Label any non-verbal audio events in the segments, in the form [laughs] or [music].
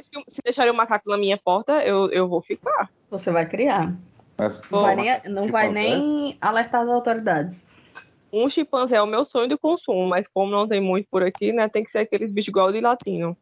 Mas se, se deixarem o macaco na minha porta, eu, eu vou ficar. Você vai criar. Mas, Não vai nem, chimpanzé? não vai nem alertar as autoridades. Um chimpanzé é o meu sonho de consumo, mas como não tem muito por aqui, né? Tem que ser aqueles bichos igual de latino.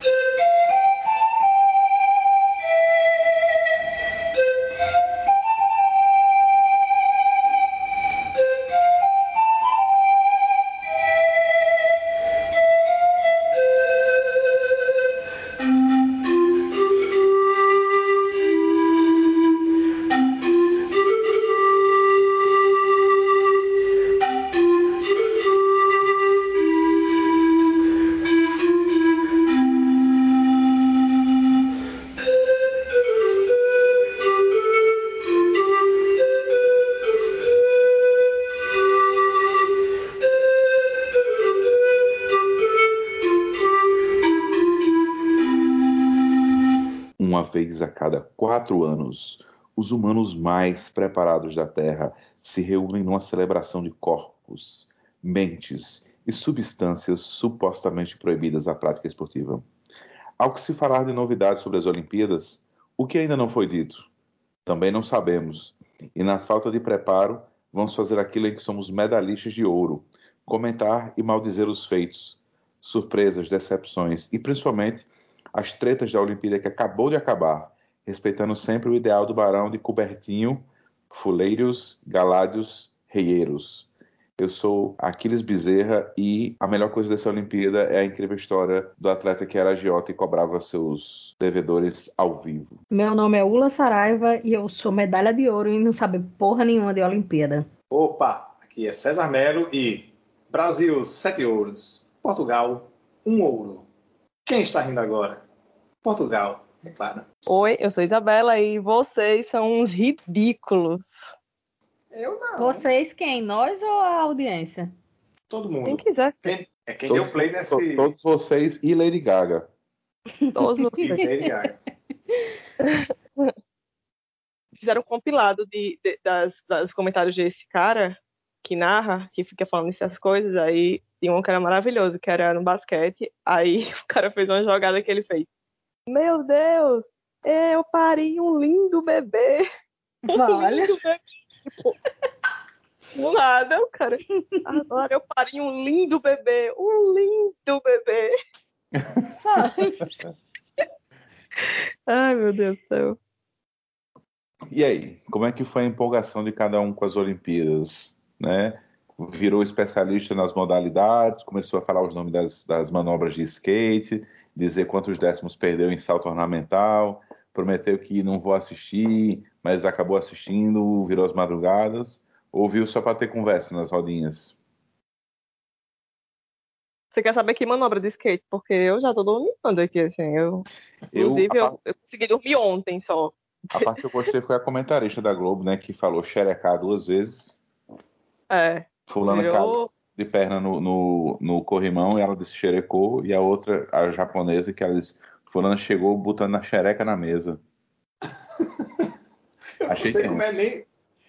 Uma vez a cada quatro anos, os humanos mais preparados da Terra se reúnem numa celebração de corpos, mentes e substâncias supostamente proibidas à prática esportiva. Ao que se falar de novidades sobre as Olimpíadas, o que ainda não foi dito? Também não sabemos. E na falta de preparo, vamos fazer aquilo em que somos medalhistas de ouro: comentar e maldizer os feitos, surpresas, decepções e principalmente as tretas da Olimpíada que acabou de acabar, respeitando sempre o ideal do barão de cobertinho, fuleiros, galádios, reieiros. Eu sou Aquiles Bezerra e a melhor coisa dessa Olimpíada é a incrível história do atleta que era agiota e cobrava seus devedores ao vivo. Meu nome é Ula Saraiva e eu sou medalha de ouro e não sabe porra nenhuma de Olimpíada. Opa, aqui é César Melo e Brasil, sete ouros. Portugal, um ouro. Quem está rindo agora? Portugal, é claro. Oi, eu sou Isabela e vocês são uns ridículos. Eu não. Vocês quem? Nós ou a audiência? Todo mundo. Quem quiser ser. Quem- é quem deu play nesse. to- todos vocês e Lady Gaga. Todos [laughs] E vocês. Lady Gaga. [laughs] Fizeram um compilado de, de- das, das comentários desse cara que narra, que fica falando essas coisas. Aí tinha um que era maravilhoso, que era no basquete. Aí [laughs] o cara fez uma jogada que ele fez. Meu Deus, eu parei um lindo bebê. [laughs] Um Olha. lindo bebê. Tipo, do nada, o cara. Agora eu parei um lindo bebê. Um lindo bebê. Ai, meu Deus do céu. E aí, como é que foi a empolgação de cada um com as Olimpíadas, né? Virou especialista nas modalidades, começou a falar os nomes das, das manobras de skate, dizer quantos décimos perdeu em salto ornamental, prometeu que não vou assistir, mas acabou assistindo, virou as madrugadas, ou viu só para ter conversa nas rodinhas? Você quer saber que manobra de skate? Porque eu já tô dormindo aqui, assim. Eu, inclusive, a, eu, eu consegui dormir ontem só. a parte que eu gostei foi a comentarista da Globo, né, que falou xerecar duas vezes, É, fulano caiu de perna no, no, no corrimão e ela disse xerecou, e a outra, a japonesa, que ela disse, fulano chegou botando a xereca na mesa. [laughs] Eu não Achei sei tenso. como é nem.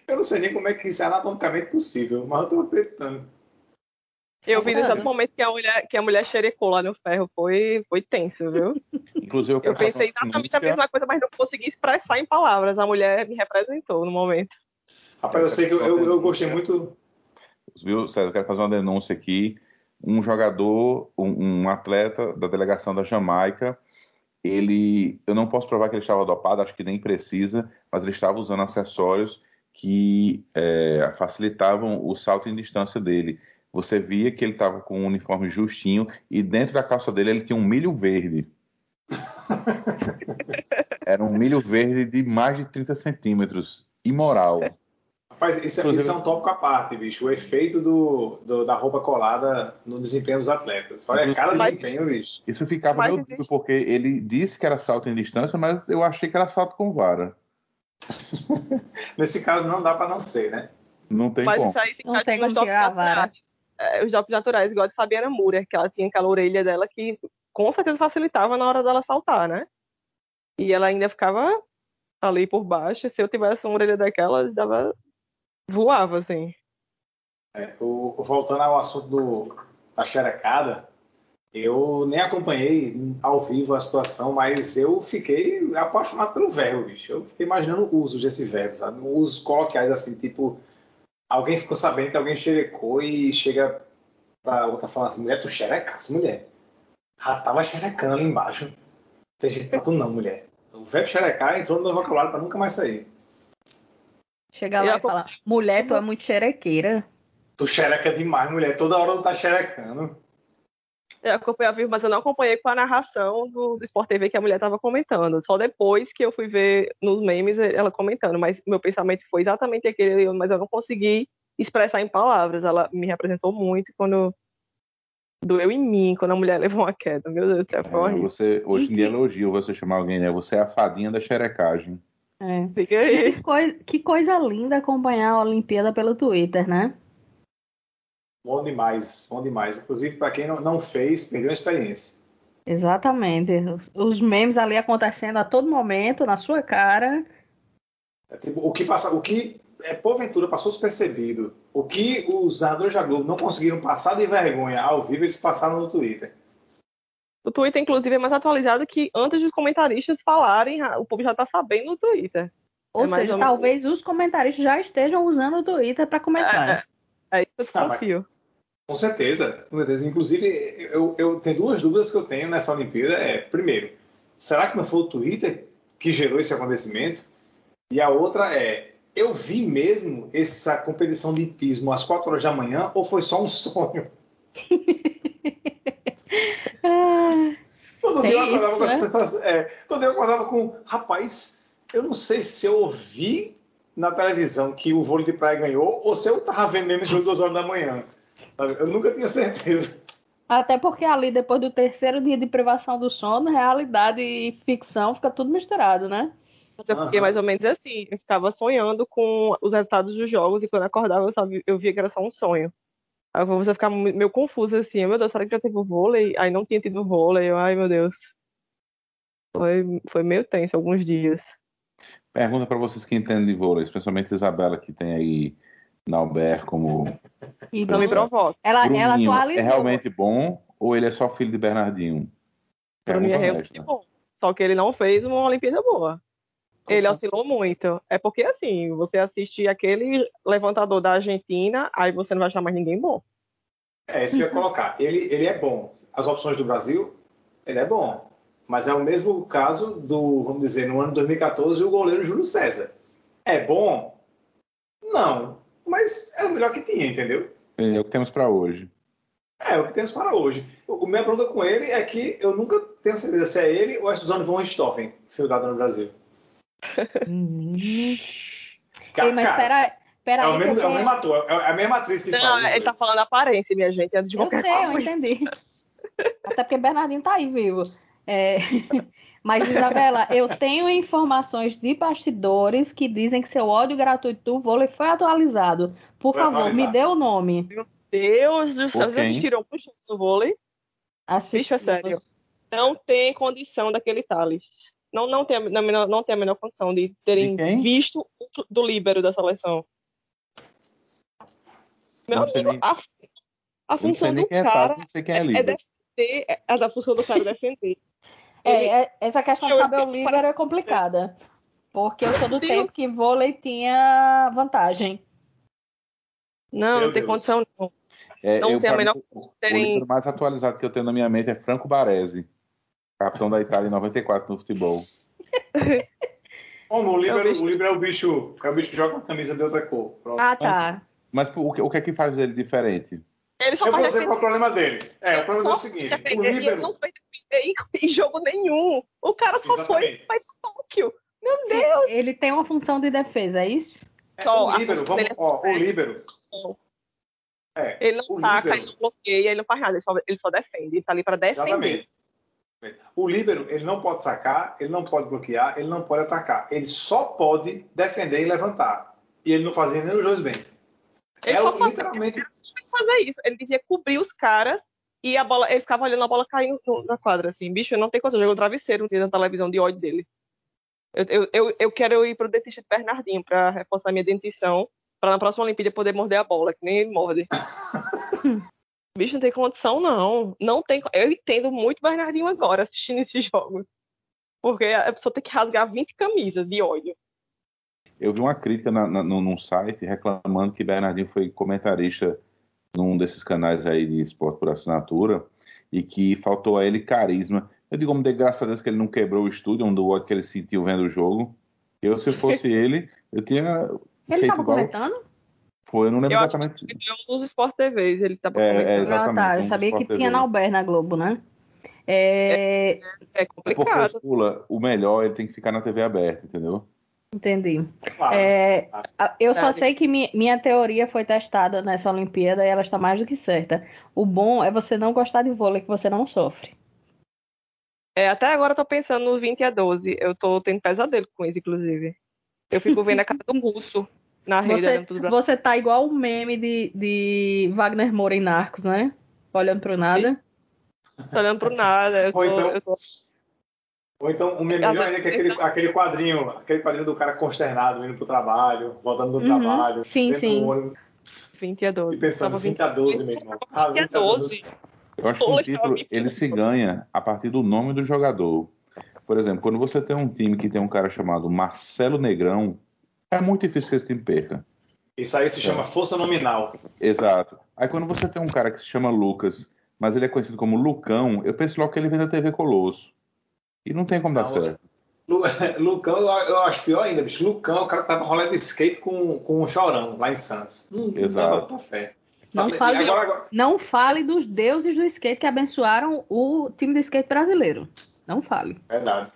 Eu não sei nem como é que isso é anatomicamente possível, mas eu tô acreditando. Eu vi no exato Uhum. momento que a mulher, que a mulher xerecou lá no ferro. Foi, foi tenso, viu? Inclusive, eu Eu pensei exatamente a mesma coisa, mas não consegui expressar em palavras. A mulher me representou no momento. Rapaz, eu sei que eu, eu, eu gostei muito. Viu, César, eu quero fazer uma denúncia aqui. Um jogador, um, um atleta da delegação da Jamaica, ele, eu não posso provar que ele estava dopado, acho que nem precisa, mas ele estava usando acessórios que é, facilitavam o salto em distância dele. Você via que ele estava com um uniforme justinho e dentro da calça dele ele tinha um milho verde. [laughs] Era um milho verde de mais de 30 centímetros. Imoral. Rapaz, isso, é- isso é um tópico à parte, bicho. O efeito do, do- da roupa colada no desempenho dos atletas. Olha, cada Mas- desempenho, bicho. Isso ficava Mas meu dúvida, porque ele disse que era salto em distância, mas eu achei que era salto com vara. [laughs] Nesse caso, não dá pra não ser, né? Não tem Mas como. isso aí se Não tem como tirar a vara. É, os jogos naturais, igual a de Fabiana Moura, que ela tinha aquela orelha dela que com certeza facilitava na hora dela saltar, né? E ela ainda ficava ali por baixo. Se eu tivesse uma orelha daquela, dava. Voava, assim. É, o- voltando ao assunto do, da xerecada, Eu nem acompanhei ao vivo a situação, mas eu fiquei apaixonado pelo verbo, bicho. Eu fiquei imaginando o uso desse verbo, sabe? Usos coloquiais assim, tipo, alguém ficou sabendo que alguém xerecou e chega pra outra falando assim, mulher, tu xerecasse, mulher. Já tava xerecando ali embaixo. Tem jeito pra tu não, mulher. O verbo xerecar entrou no meu vocabulário pra nunca mais sair. Chega lá Eu e fala, mulher, tu é muito xerequeira. Tu xereca demais, mulher. Toda hora tu tá xerecando. Eu acompanhei ao vivo, mas eu não acompanhei com a narração do, do Sport TV que a mulher estava comentando. Só depois que eu fui ver nos memes ela comentando. Mas meu pensamento foi exatamente aquele, mas eu não consegui expressar em palavras. Ela me representou muito quando doeu em mim, quando a mulher [laughs] levou uma queda. Meu Deus do céu, foi É, horrível. você, hoje em dia elogio você chamar alguém, né? Você é a fadinha da xerecagem. É. Fica aí. Que, coi- que coisa linda acompanhar a Olimpíada pelo Twitter, né? Bom demais, bom demais. Inclusive, pra quem não, não fez, perdeu a experiência. Exatamente. Os- Os memes ali acontecendo a todo momento, na sua cara. É tipo, o que passa, o que é, porventura passou despercebido, o que os narradores da Globo não conseguiram passar de vergonha ao vivo, eles passaram no Twitter. O Twitter, inclusive, é mais atualizado que antes dos comentaristas falarem, o povo já tá sabendo no Twitter. Ou É seja, ou talvez os comentaristas já estejam usando o Twitter para comentar. É isso que eu Ah, mas- desconfio. Com certeza, com certeza. Inclusive, eu, eu tenho duas dúvidas que eu tenho nessa Olimpíada. É, primeiro, será que não foi o Twitter que gerou esse acontecimento? E a outra é, eu vi mesmo essa competição de hipismo às 4 horas da manhã ou foi só um [laughs] sonho? [laughs] [laughs] Todo dia eu acordava isso, com né? sensação. É, todo dia eu acordava com, rapaz, eu não sei se eu ouvi na televisão que o vôlei de praia ganhou ou se eu tava vendo mesmo jogo duas horas da manhã. Eu nunca tinha certeza. Até porque ali, depois do terceiro dia de privação do sono, realidade e ficção fica tudo misturado, né? Mas eu fiquei mais ou menos assim. Eu ficava sonhando com os resultados dos jogos e quando eu acordava eu, só vi- eu via que era só um sonho. Aí você ficava meio confusa assim, meu Deus, será que já teve o vôlei? Aí não tinha tido vôlei, eu, ai meu Deus. Foi, foi meio tenso alguns dias. Pergunta para vocês que entendem de vôlei, especialmente Isabela, que tem aí Nauber como E Não me provoca. ela, ela Bruninho. atualizou. É realmente bom ou ele é só filho de Bernardinho? Pra mim é realmente bom. Só que ele não fez uma Olimpíada boa. Ele oscilou muito. É porque assim, você assiste aquele levantador da Argentina, aí você não vai achar mais ninguém bom. É isso que eu ia colocar. Ele, ele é bom. As opções do Brasil, ele é bom. Mas é o mesmo caso do, vamos dizer, no ano de 2014, o goleiro Júlio César. É bom? Não. Mas é o melhor que tinha, entendeu? É o que temos para hoje. É o que temos para hoje. O, minha pergunta com ele é que eu nunca tenho certeza se é ele ou é Suzane von Richthofen, fieldada no Brasil. Ei, mas pera, pera é, aí o mesmo, eu é o mesmo ator, é a mesma atriz que Não, faz. ele tá falando aparência, minha gente, antes de Eu qualquer sei, eu coisa. entendi. Até porque Bernardinho tá aí vivo. É, [laughs] Mas, Isabela, eu tenho informações de bastidores que dizem que seu ódio gratuito do vôlei foi atualizado. Por Foi favor, atualizado. me dê o nome. Deus do céu, vocês assistiram jogos do vôlei? Bicho, é sério. Não tem condição daquele Thales. Não, não, tem, a menor, não tem a menor condição de terem De visto o do líbero da seleção. Meu Não amigo, nem- a, a não função do quem é cara não sei quem é é defender. É, a função do cara é defender. É, Ele- é- essa questão de Eu saber o líbero é complicada. Porque eu sou do Deus. tempo que vôlei tinha vantagem. Não, Meu não tem Deus. condição, não. É, Não eu, tem a menor mim, o- O terem- livro mais atualizado que eu tenho na minha mente é Franco Baresi, capitão da Itália em 94 no futebol. Como o líbero, É o bicho- o líbero é o bicho, é o bicho que joga com a camisa de outra cor. Pronto. Ah, tá. Mas pô, o que, o que é que faz ele diferente? Ele só Eu vou dizer qual é o problema dele. É, o problema é o seguinte: o e ele líbero. não foi defender em, jogo nenhum. O cara só foi Exatamente. para Tóquio. Meu Deus! Ele tem uma função de defesa, é isso? É, Só o líbero, vamos, é ó, o líbero. É, Ele não o taca, líbero. ele não bloqueia, ele não faz nada, ele só, ele só defende. Ele tá ali para defender. Exatamente. O líbero, ele não pode sacar, ele não pode bloquear, ele não pode atacar. Ele só pode defender e levantar. E ele não fazia nem os dois bem. Ele é só literalmente. ele só tinha que fazer isso. Ele devia cobrir os caras e a bola, ele ficava olhando a bola caindo na quadra, assim. Bicho, eu não tenho coisa, eu jogo um travesseiro um dia na televisão de ódio dele. Eu, eu, eu, eu quero ir pro dentista de Bernardinho para reforçar minha dentição, para na próxima Olimpíada poder morder a bola, que nem ele morde. [laughs] Bicho, não tem condição, não. Não tem. Eu entendo muito Bernardinho agora assistindo esses jogos. Porque a pessoa tem que rasgar 20 camisas de ódio. Eu vi uma crítica na, na, num site reclamando que Bernardinho foi comentarista num desses canais aí de esporte por assinatura e que faltou a ele carisma. Eu digo, como de graças a Deus que ele não quebrou o estúdio, um do ódio que ele sentiu vendo o jogo. Eu, se fosse [laughs] ele, eu tinha. Ele estava comentando? Foi, eu não lembro Eu exatamente. Ele deu uns Sport TVs, ele tava É, é, Ah, Exatamente, tá. Eu sabia que Sport tinha TV. na Alber na Globo, né? É, É É porque complicado. o Pula, o melhor, ele tem que ficar na TV aberta, entendeu? entendi. Claro. É, eu só sei que mi- minha teoria foi testada nessa Olimpíada e ela está mais do que certa. O bom é você não gostar de vôlei que você não sofre. É, até agora eu tô pensando nos 20 a 12. Eu tô tendo pesadelo com isso, inclusive. Eu fico vendo a cara do Russo na rede Você, braços. você tá igual o meme de, de Wagner Moura em Narcos, né? Olhando pro nada. olhando pro nada. Eu tô, Ou então- eu tô- Ou então, o meu Ah, melhor ainda é que aquele, aquele quadrinho, aquele quadrinho do cara consternado indo pro trabalho, voltando do Uhum. trabalho, Sim, sim. do ônibus, 20 a 12. e pensando Tava 20 a 12, meu irmão. Ah, 20 a 20 a 12. 12. Eu acho que Poxa, título ele se ganha a partir do nome do jogador. Por exemplo, quando você tem um time que tem um cara chamado Marcelo Negrão, é muito difícil que esse time perca. Isso aí se chama força nominal. Exato. Aí quando você tem um cara que se chama Lucas, mas ele é conhecido como Lucão, eu penso logo que ele vem da TV Colosso. E não tem como dar Não, certo. Lu- [laughs] Lucão, eu, eu acho pior ainda, bicho. Lucão, o cara tava rolando skate com, com um chorão lá em Santos. Não, não Exato. pra fé. Não fale, agora, agora, não fale dos deuses do skate que abençoaram o time de skate brasileiro. Não fale. verdade.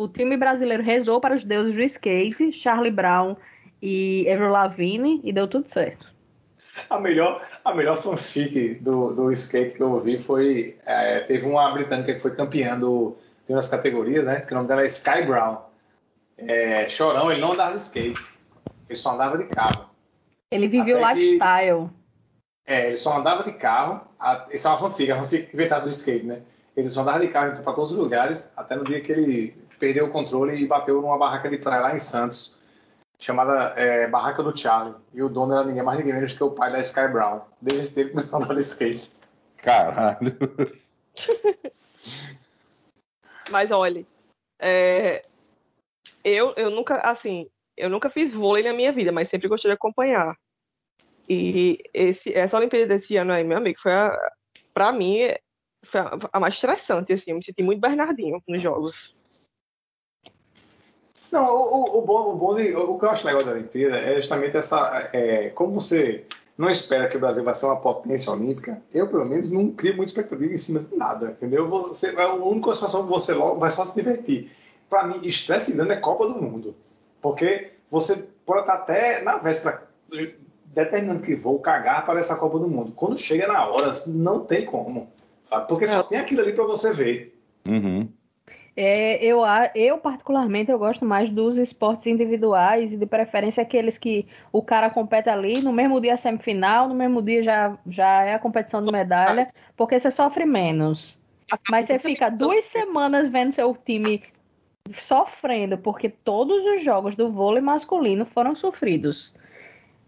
O time brasileiro rezou para os deuses do skate, Charlie Brown e Avril Lavigne, e deu tudo certo. A melhor, a melhor fanfic do, do skate que eu ouvi foi. é, teve uma britânica que foi campeã do, de umas categorias, né? Que o nome dela é Sky Brown. É, chorão, ele não andava de skate. Ele só andava de carro. Ele viveu o Até que- lifestyle. É, ele só andava de carro. A, isso é uma fanfic, é uma fanfic inventada do skate, né? Ele só andava de carro para todos os lugares, até no dia que ele perdeu o controle e bateu numa barraca de praia lá em Santos, chamada é, Barraca do Charlie. E o dono era ninguém mais ninguém menos que o pai da Sky Brown. Desde esse tempo começou a andar de skate. Caralho. [laughs] Mas olha, é, eu, eu nunca, assim, eu nunca fiz vôlei na minha vida, mas sempre gostei de acompanhar. E esse, essa Olimpíada desse ano aí, meu amigo, foi a, pra mim, foi a, a mais estressante, assim, eu me senti muito Bernardinho nos jogos. Não, o, o, o bom, o, bom de, o que eu acho legal da Olimpíada é justamente essa. É, como você não espera que o Brasil vai ser uma potência olímpica, eu, pelo menos, não crio muita expectativa em cima de nada, entendeu? Você, é a única situação que você logo vai só se divertir. Para mim, estresse grande é Copa do Mundo. Porque você pode estar até na véspera determinando que vou cagar para essa Copa do Mundo. Quando chega na hora, não tem como. Sabe? Porque só É. tem aquilo ali para você ver. Uhum. É, eu, eu, particularmente, eu gosto mais dos esportes individuais e de preferência aqueles que o cara compete ali, no mesmo dia semifinal, no mesmo dia já, já é a competição de medalha, porque você sofre menos. Mas você fica duas semanas vendo seu time sofrendo, porque todos os jogos do vôlei masculino foram sofridos.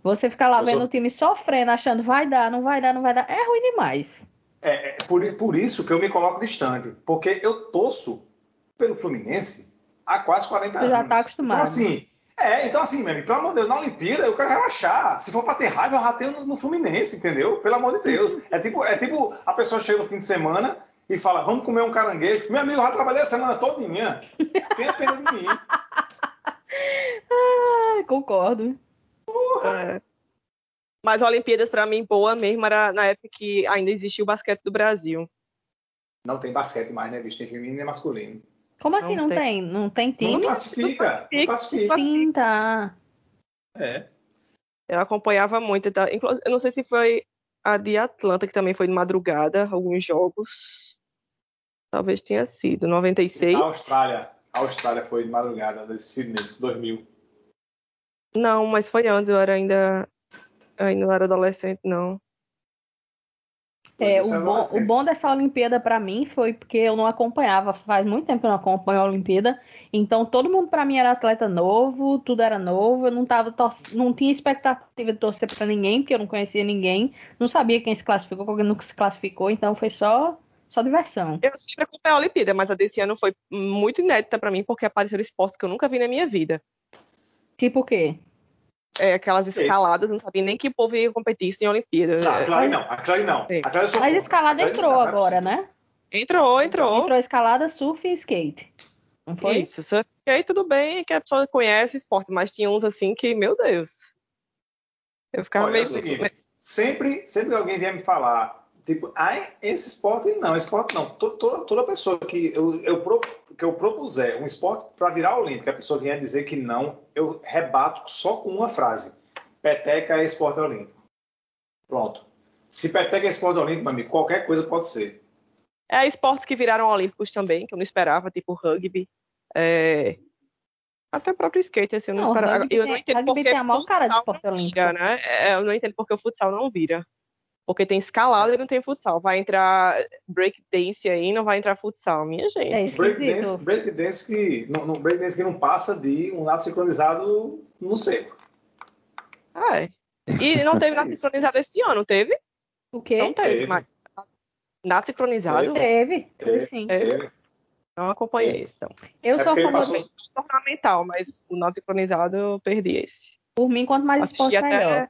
Você fica lá vendo o time sofrendo, achando vai dar, não vai dar, não vai dar. É ruim demais. É, é por, por isso que eu me coloco distante. Porque eu torço pelo Fluminense há quase 40 Tu anos. já tá acostumado. Então, assim, é, então assim, meu amigo, pelo amor de Deus, na Olimpíada eu quero relaxar. Se for pra ter raiva, eu rateio no, no Fluminense, entendeu? Pelo amor de Deus. É tipo, é tipo a pessoa chega no fim de semana e fala, vamos comer um caranguejo. Meu amigo, eu já trabalhei a semana todinha. Tenha pena de mim. [laughs] Ah, concordo. É. Mas Olimpíadas, pra mim, boa mesmo, era na época que ainda existia o basquete do Brasil. Não tem basquete mais, né, bicho? Tem feminino e masculino. Como assim Não não tem. tem? Não tem Não time? classifica. Não classifica. Sim, tá. É. Eu acompanhava muito. tá? Inclu- Eu não sei se foi a de Atlanta, que também foi de madrugada, alguns jogos. Talvez tenha sido. 96? A Austrália. A Austrália foi de madrugada, de Sydney, 2000. Não, mas foi antes, eu era ainda. eu ainda não era adolescente, não. É, o, bom, o bom dessa Olimpíada para mim foi porque eu não acompanhava, faz muito tempo que eu não acompanho a Olimpíada, então todo mundo para mim era atleta novo, tudo era novo, eu não tava não tinha expectativa de torcer para ninguém, porque eu não conhecia ninguém, não sabia quem se classificou, quem nunca se classificou, então foi só só diversão. Eu sempre acompanhei a Olimpíada, mas a desse ano foi muito inédita para mim porque apareceram esportes que eu nunca vi na minha vida. Tipo o quê? É, aquelas escaladas, não sabia nem que o povo ia competir em Olimpíada. Não, aquilo ali não, aquilo ali não. Mas escalada entrou não, agora, né? Entrou, entrou. Entrou escalada, surf e skate. Não foi? Isso, surf e skate tudo bem, que a pessoa conhece o esporte, mas tinha uns assim que, meu Deus. Eu ficava Olha, meio. É seguinte, sempre, sempre que alguém vier me falar Tipo, ai, esse esporte não, esporte não. Toda, toda pessoa que eu, eu, que eu propuser um esporte para virar olímpico, a pessoa vier dizer que não, eu rebato só com uma frase: peteca é esporte olímpico. Pronto. Se peteca é esporte olímpico, meu amigo, qualquer coisa pode ser. É, esportes que viraram olímpicos também, que eu não esperava, tipo rugby. É... Até o próprio skate, assim, eu não, não esperava. Eu não entendo porque tem a maior cara de esporte olímpico. Vira, né? É, eu não entendo porque o futsal não vira. Porque tem escalada e não tem futsal. Vai entrar breakdance aí, não vai entrar futsal, minha gente. É breakdance, breakdance que não, que não passa de um lado sincronizado no seco. Ah, é. E não teve nada [laughs] sincronizado esse ano, teve? O quê? Não teve, teve. mas nada sincronizado? Teve, teve sim. Teve. Não acompanhei esse, então. Eu é sou a passou... ornamental, mas o não sincronizado eu perdi esse. Por mim, quanto mais Assisti esporte, até... melhor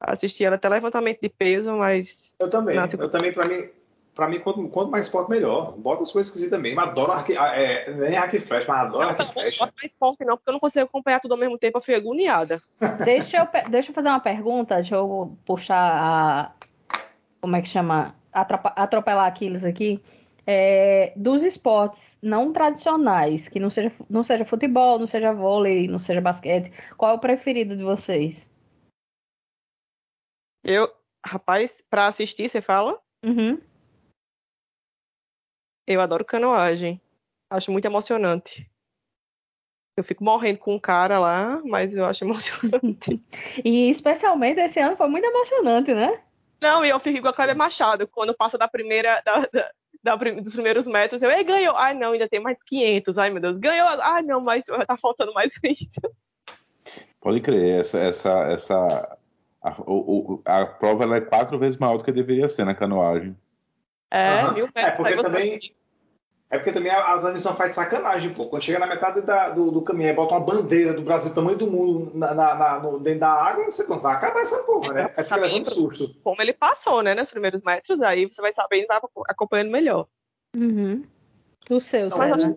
assisti ela até levantamento de peso, mas. Eu também. Eu também, pra mim, pra mim quanto, quanto mais esporte, melhor. Bota as coisas esquisitas também. Mas adoro arque, é, nem hack flash, mas adoro não, arque flash. Não bota mais esporte, não, porque eu não consigo acompanhar tudo ao mesmo tempo, eu fui agoniada. [laughs] Deixa eu, deixa eu fazer uma pergunta, deixa eu puxar a. Como é que chama? Atropelar Aquiles aqui. É, dos esportes não tradicionais, que não seja, não seja futebol, não seja vôlei, não seja basquete, qual é o preferido de vocês? Eu, rapaz, pra assistir, você fala? Uhum. Eu adoro canoagem. Acho muito emocionante. Eu fico morrendo com um cara lá, mas eu acho [laughs] emocionante. e especialmente esse ano foi muito emocionante, né? Não, e eu fico igual a Cléber Machado, quando passa da primeira, da, da, da, dos primeiros metros, eu, ei, ganhou! Ai, não, ainda tem mais 500, ai, meu Deus, ganhou! Ai, não, mas tá faltando mais [laughs] ainda. Pode crer, essa, essa, essa a, o, a prova ela é quatro vezes maior do que deveria ser na canoagem. É, uhum. mil é porque também É porque também a, a transmissão faz sacanagem, pô. Quando chega na metade da, do, do caminho, aí bota uma bandeira do Brasil, tamanho do mundo, na, na, no, dentro da água, você não vai acabar essa porra, né? É, é fica levando susto. Como ele passou, né, nos primeiros metros, aí você vai sabendo e vai acompanhando melhor. Uhum. O seu, Mas,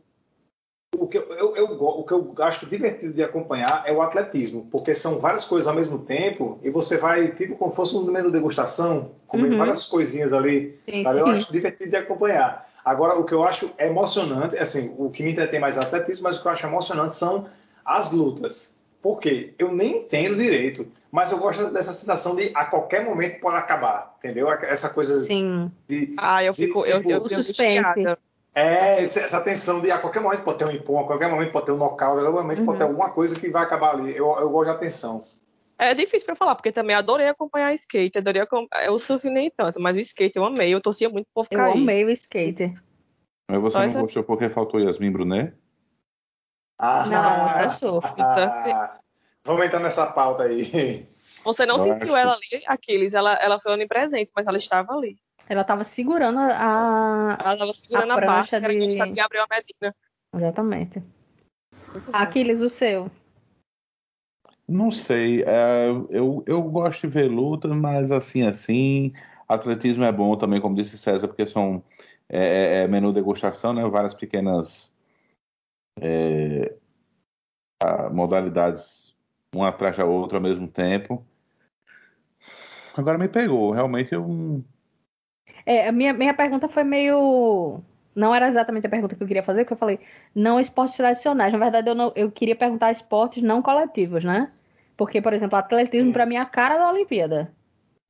o que eu, eu, eu, o que eu acho divertido de acompanhar é o atletismo, porque são várias coisas ao mesmo tempo e você vai, tipo, como fosse um menu degustação, comendo uhum. várias coisinhas ali, sim, sabe? Sim. Eu acho divertido de acompanhar. Agora, o que eu acho emocionante, assim, o que me entretém mais é o atletismo, mas o que eu acho emocionante são as lutas. Por quê? Eu nem entendo direito, mas eu gosto dessa sensação de a qualquer momento pode acabar, entendeu? Essa coisa Sim. de. Ah, eu fico. De, tipo, eu, eu, suspense. É, essa tensão de a qualquer momento pode ter um empurro, a qualquer momento pode ter um nocaute, a qualquer momento uhum. pode ter uhum. alguma coisa que vai acabar ali. Eu, eu gosto da tensão. É difícil para falar, porque também adorei acompanhar skate, adorei acompanhar, o surf nem tanto, mas o skate eu amei, eu torcia muito por cair. Eu amei o skate. Mas você não gostou porque faltou Yasmin Brunet? Ah, não, é surf. Ah, vamos entrar nessa pauta aí. Você não sentiu ela ali, Aquiles, ela, ela foi onipresente, mas ela estava ali. Ela estava segurando a. Ela estava segurando a, a prancha barca, de... era Gabriel Medina. Exatamente. Aquiles, o seu. Não sei. É, eu, eu gosto de ver lutas, mas assim, assim. Atletismo é bom também, como disse César, porque são é, é, é menu degustação, né? Várias pequenas é, modalidades, uma atrás da outra ao mesmo tempo. Agora me pegou. Realmente eu é, a minha, minha pergunta foi meio. Não era exatamente a pergunta que eu queria fazer, porque eu falei não esportes tradicionais. Na verdade, eu, não, eu queria perguntar esportes não coletivos, né? Porque, por exemplo, atletismo, para mim, é a cara da Olimpíada.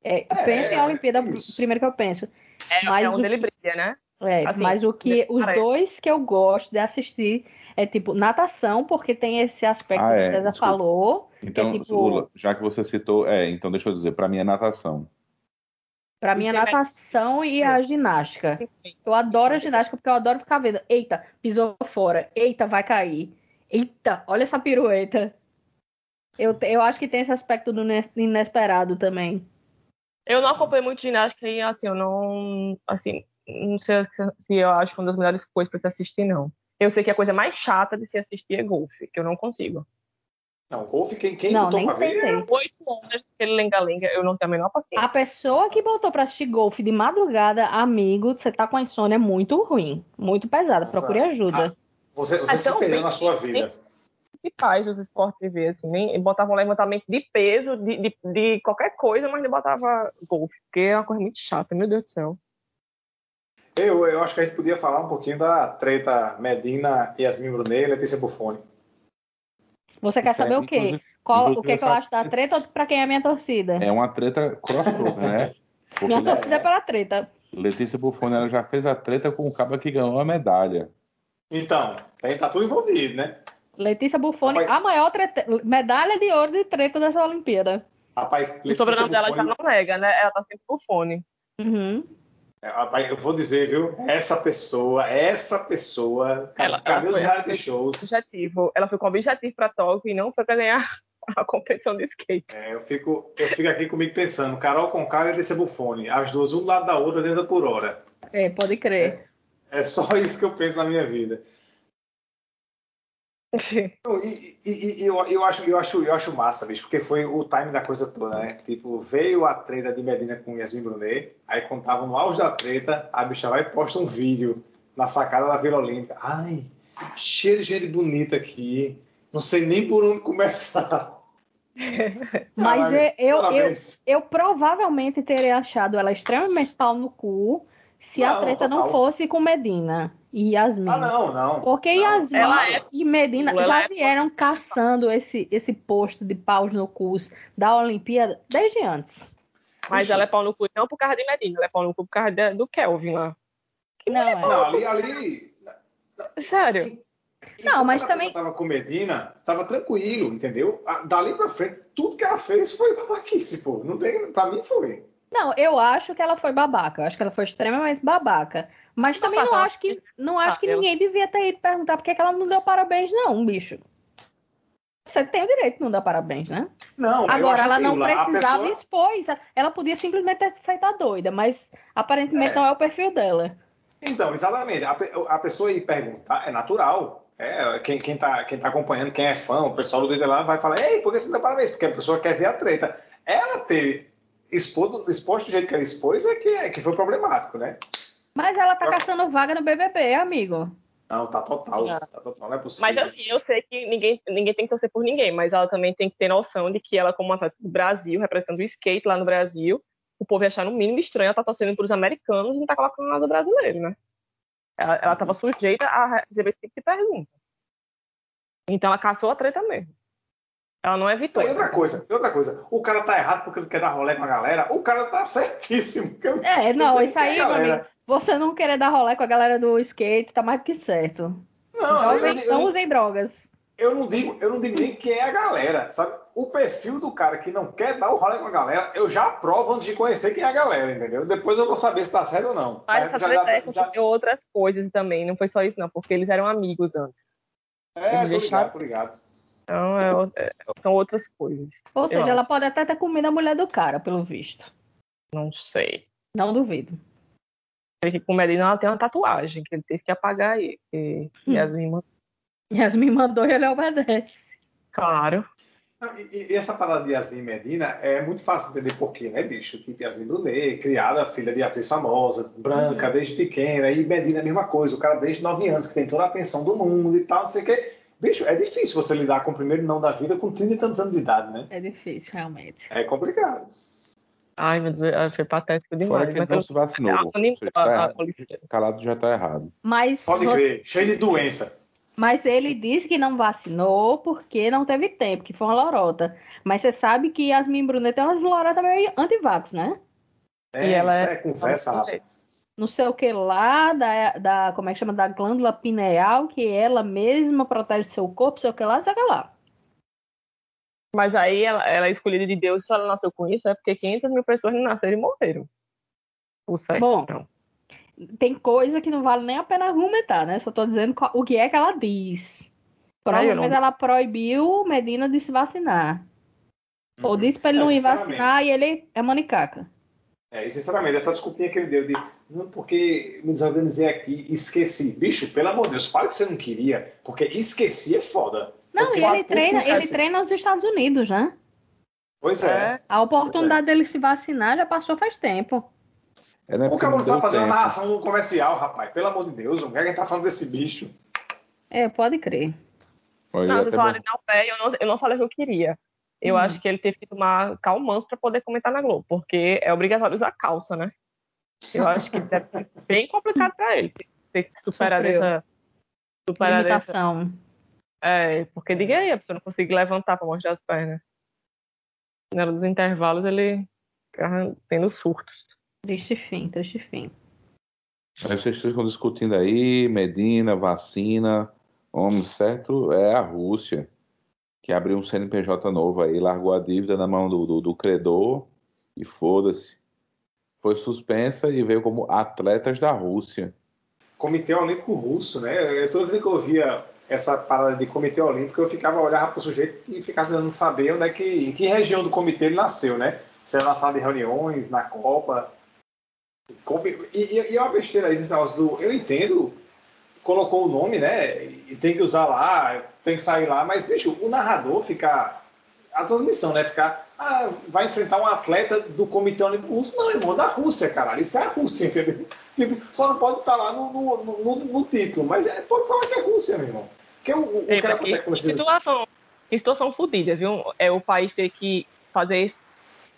É, é, penso em Olimpíada isso. primeiro que eu penso. É, mas é onde ele brilha, né? É, assim, mas o que os dois que eu gosto de assistir é tipo natação, porque tem esse aspecto ah, que o é, César desculpa. falou. Então, é, tipo... já que você citou, é, então deixa eu dizer, para mim é natação. Pra mim, a é natação e a ginástica. Eu adoro a ginástica porque eu adoro ficar vendo. Eita, pisou fora. Eita, vai cair. Eita, olha essa pirueta. Eu, eu acho que tem esse aspecto do ines- inesperado também. Eu não acompanho muito ginástica e assim, eu não, assim, não sei se eu acho uma das melhores coisas pra se assistir, não. Eu sei que a coisa mais chata de se assistir é golfe, que eu não consigo. Não, golfe, quem, quem não, botou nem pra ver? Oito ondas daquele lenga-lenga, eu não tenho a menor paciência. A pessoa que botou pra assistir golfe de madrugada, amigo, você tá com a insônia muito ruim, muito pesada. Procure ajuda. Você, você Ah, se então, perdeu na sua vida. principais dos esportes TV, assim, nem botavam levantamento de peso, de, de, de qualquer coisa, mas não botava golfe, porque é uma coisa muito chata, meu Deus do céu. Eu, eu acho que a gente podia falar um pouquinho da treta Medina, Yasmin Brunet e Letícia Buffoni. Você quer é, saber o quê? Qual, o que, que eu acho da treta ou pra quem é minha torcida? É uma treta crossover, né? Porque minha torcida é pela treta. Letícia Buffoni ela já fez a treta com o cabo que ganhou a medalha. Então, tem, tá tudo envolvido, né? Letícia Buffoni, Rapaz- a maior treta- medalha de ouro de treta dessa Olimpíada. Rapaz, O sobrenome dela já Buffoni- não nega, né? Ela tá sempre fone. Uhum. É, Rapaz, eu vou dizer, viu? Essa pessoa, essa pessoa. Ela- cadê ela os foi- reality shows? Objetivo. Ela foi com objetivo pra Tóquio e não foi pra ganhar [laughs] a competição de skate. É, eu, fico, eu fico aqui comigo pensando, Carol Concara e Letícia Buffoni, as duas, um do lado da outra, olhando por hora. É, pode crer. É só isso que eu penso na minha vida. Não, E, e- e eu, eu, acho, eu, acho, eu acho massa, bicho, porque foi o time da coisa toda, né? Tipo, veio a treta de Medina com Yasmin Brunet, aí quando tava no auge da treta, a bicha vai e posta um vídeo na sacada da Vila Olímpica. Ai, cheio de gente bonita aqui, não sei nem por onde começar. [laughs] Mas Caralho, eu, eu, eu, parabéns. eu provavelmente teria achado ela extremamente pau no cu se a Não, treta não total. fosse com Medina e Yasmin. Ah, não, não. Porque Não, Yasmin ela é- e Medina ela já é- vieram caçando esse, esse posto de paus no cu da Olimpíada desde antes. Mas Ixi. ela é pau no cu não por causa de Medina, ela é pau no cu por causa de- do Kelvin lá. Não, é. Não, ali, ali Sério. Não, mas também- Ela tava com Medina, tava tranquilo, entendeu? Dali pra frente, tudo que ela fez foi [laughs] babaquice, pô. Não tem, pra mim foi. Não, eu acho que ela foi babaca. Eu acho que ela foi extremamente babaca. Mas também não acho que, não acho que Ah, eu- ninguém devia ter ido perguntar por que que ela não deu parabéns, não, bicho. Você tem o direito de não dar parabéns, né? Não, Agora, ela assim, não precisava pessoa- expor isso. Ela podia simplesmente ter feito a doida, mas aparentemente É. não é o perfil dela. Então, exatamente. A, a pessoa ir perguntar é natural. É, quem, quem, tá, quem tá acompanhando, quem é fã, o pessoal do Twitter lá vai falar, ei, por que você não dá parabéns? Porque a pessoa quer ver a treta. Ela ter exposto, exposto do jeito que ela expôs é que, é que foi problemático, né? Mas ela tá Eu- caçando vaga no BBB, amigo. Não, tá total. Não. Tá total, não é possível. Mas assim, eu sei que ninguém, ninguém tem que torcer por ninguém, mas ela também tem que ter noção de que ela, como atleta do Brasil, representando o skate lá no Brasil, o povo ia achar no mínimo estranho ela tá torcendo para os americanos e não tá colocando nada brasileiro, né? Ela, ela tava sujeita a receber esse tipo de pergunta. Então ela caçou a treta mesmo. Ela não evitou. E outra coisa, outra coisa, o cara tá errado porque ele quer dar rolê com a galera, o cara tá certíssimo. É, não, isso aí, quer, meu galera? Você não querer dar rolê com a galera do skate, tá mais do que certo. Não, Não, eu, usem, eu- não usem drogas. eu não digo, eu não digo nem quem é a galera, sabe? O perfil do cara que não quer dar o rolê com a galera, eu já aprovo antes de conhecer quem é a galera, entendeu? Depois eu vou saber se tá certo ou não. Mas essa já, já, é, já, aconteceu outras coisas também, não foi só isso não, porque eles eram amigos antes. é, tô deixar- ligado, tô ligado. Então é o- é- são outras coisas. Ou Eu seja, ela pode até ter comido a mulher do cara, pelo visto. Não sei. Não duvido. Porque com Medina ela tem uma tatuagem que ele teve que apagar aí. E, Hum. e as irmãs. Yasmin mandou e ele obedece. Claro. Não, E, e essa parada de Yasmin Medina é muito fácil de entender por quê, né, bicho? Tipo, Yasmin Brunet, criada filha de atriz famosa, branca, Uhum. desde pequena, e Medina a mesma coisa, o cara desde 9 anos, que tem toda a atenção do mundo e tal, não sei o quê. Bicho, é difícil você lidar com o primeiro não da vida com 30 e tantos anos de idade, né? É difícil, realmente. É complicado. Ai, meu Deus, ela foi patético demais. Fora que ele mas não eu- se vacinou. ela animou Você a- a tá. Calado já tá errado. Mas, Pode você- crer, cheio de doença. mas ele disse que não vacinou porque não teve tempo, que foi uma lorota. Mas você sabe que Yasmin Brunet tem umas lorotas meio antivax, né? É, E ela isso é- é conversa, rapaz. Não sei o que lá, da, da, como é que chama, da glândula pineal, que ela mesma protege seu corpo, sei o que lá, sei o que lá. Mas aí ela, ela é escolhida de Deus, se ela nasceu com isso, é porque 500 mil pessoas não nasceram e morreram. O certo, Bom, então. Tem coisa que não vale nem a pena argumentar, né? Só tô dizendo qual- o que é que ela diz. Provavelmente não- ela proibiu Medina de se vacinar. Ou disse pra ele É, não ir vacinar e ele é manicaca. É, e sinceramente, essa desculpinha que ele deu de não porque me desorganizei aqui, esqueci. Bicho, pelo amor de Deus, fala que você não queria, porque esqueci é foda. Não, Porque e ele treina, ele treina nos Estados Unidos, né? Pois é. A oportunidade dele se vacinar já passou faz tempo. É, né, O sabe deu fazer uma narração no comercial, rapaz. Pelo amor de Deus, o que é que tá falando desse bicho? É, pode crer. Olha, Não, vocês falaram bom. de Naupé, eu não, eu não falei o que eu queria. Eu Hum. acho que ele teve que tomar calmantes para poder comentar na Globo, porque é obrigatório usar calça, né? Eu acho que deve ser [laughs] bem complicado para ele ter- que superar Sofreu. essa. Superar essa. Limitação. É, porque diga aí, a pessoa não consegue levantar para mostrar as pernas. Na hora dos intervalos ele ficava tendo surtos. Triste fim, triste fim. Aí vocês ficam discutindo aí, Medina, vacina. Homem, certo é a Rússia, que abriu um CNPJ novo aí, largou a dívida na mão do, do, do credor e foda-se. Foi suspensa e veio como atletas da Rússia. Comitê Olímpico Russo, né? Eu, toda vez que eu via essa parada de Comitê Olímpico, eu ficava olhava pro sujeito e ficava tentando saber onde é que, em que região do comitê ele nasceu, né? Se era na sala de reuniões, na Copa. E, e, e é uma besteira aí, do. Eu entendo, colocou o nome, né? E tem que usar lá, tem que sair lá, mas, bicho, o narrador ficar. A transmissão, né? Ficar. Ah, vai enfrentar um atleta do Comitê Olímpico Russo. Não, irmão, da Rússia, caralho. Isso é a Rússia, [laughs] entendeu? Tipo, só não pode estar lá no, no, no, no título, mas é, pode falar que é Rússia, meu irmão. Porque o, o, É, cara porque que situação, que situação fodida, viu? É o país ter que fazer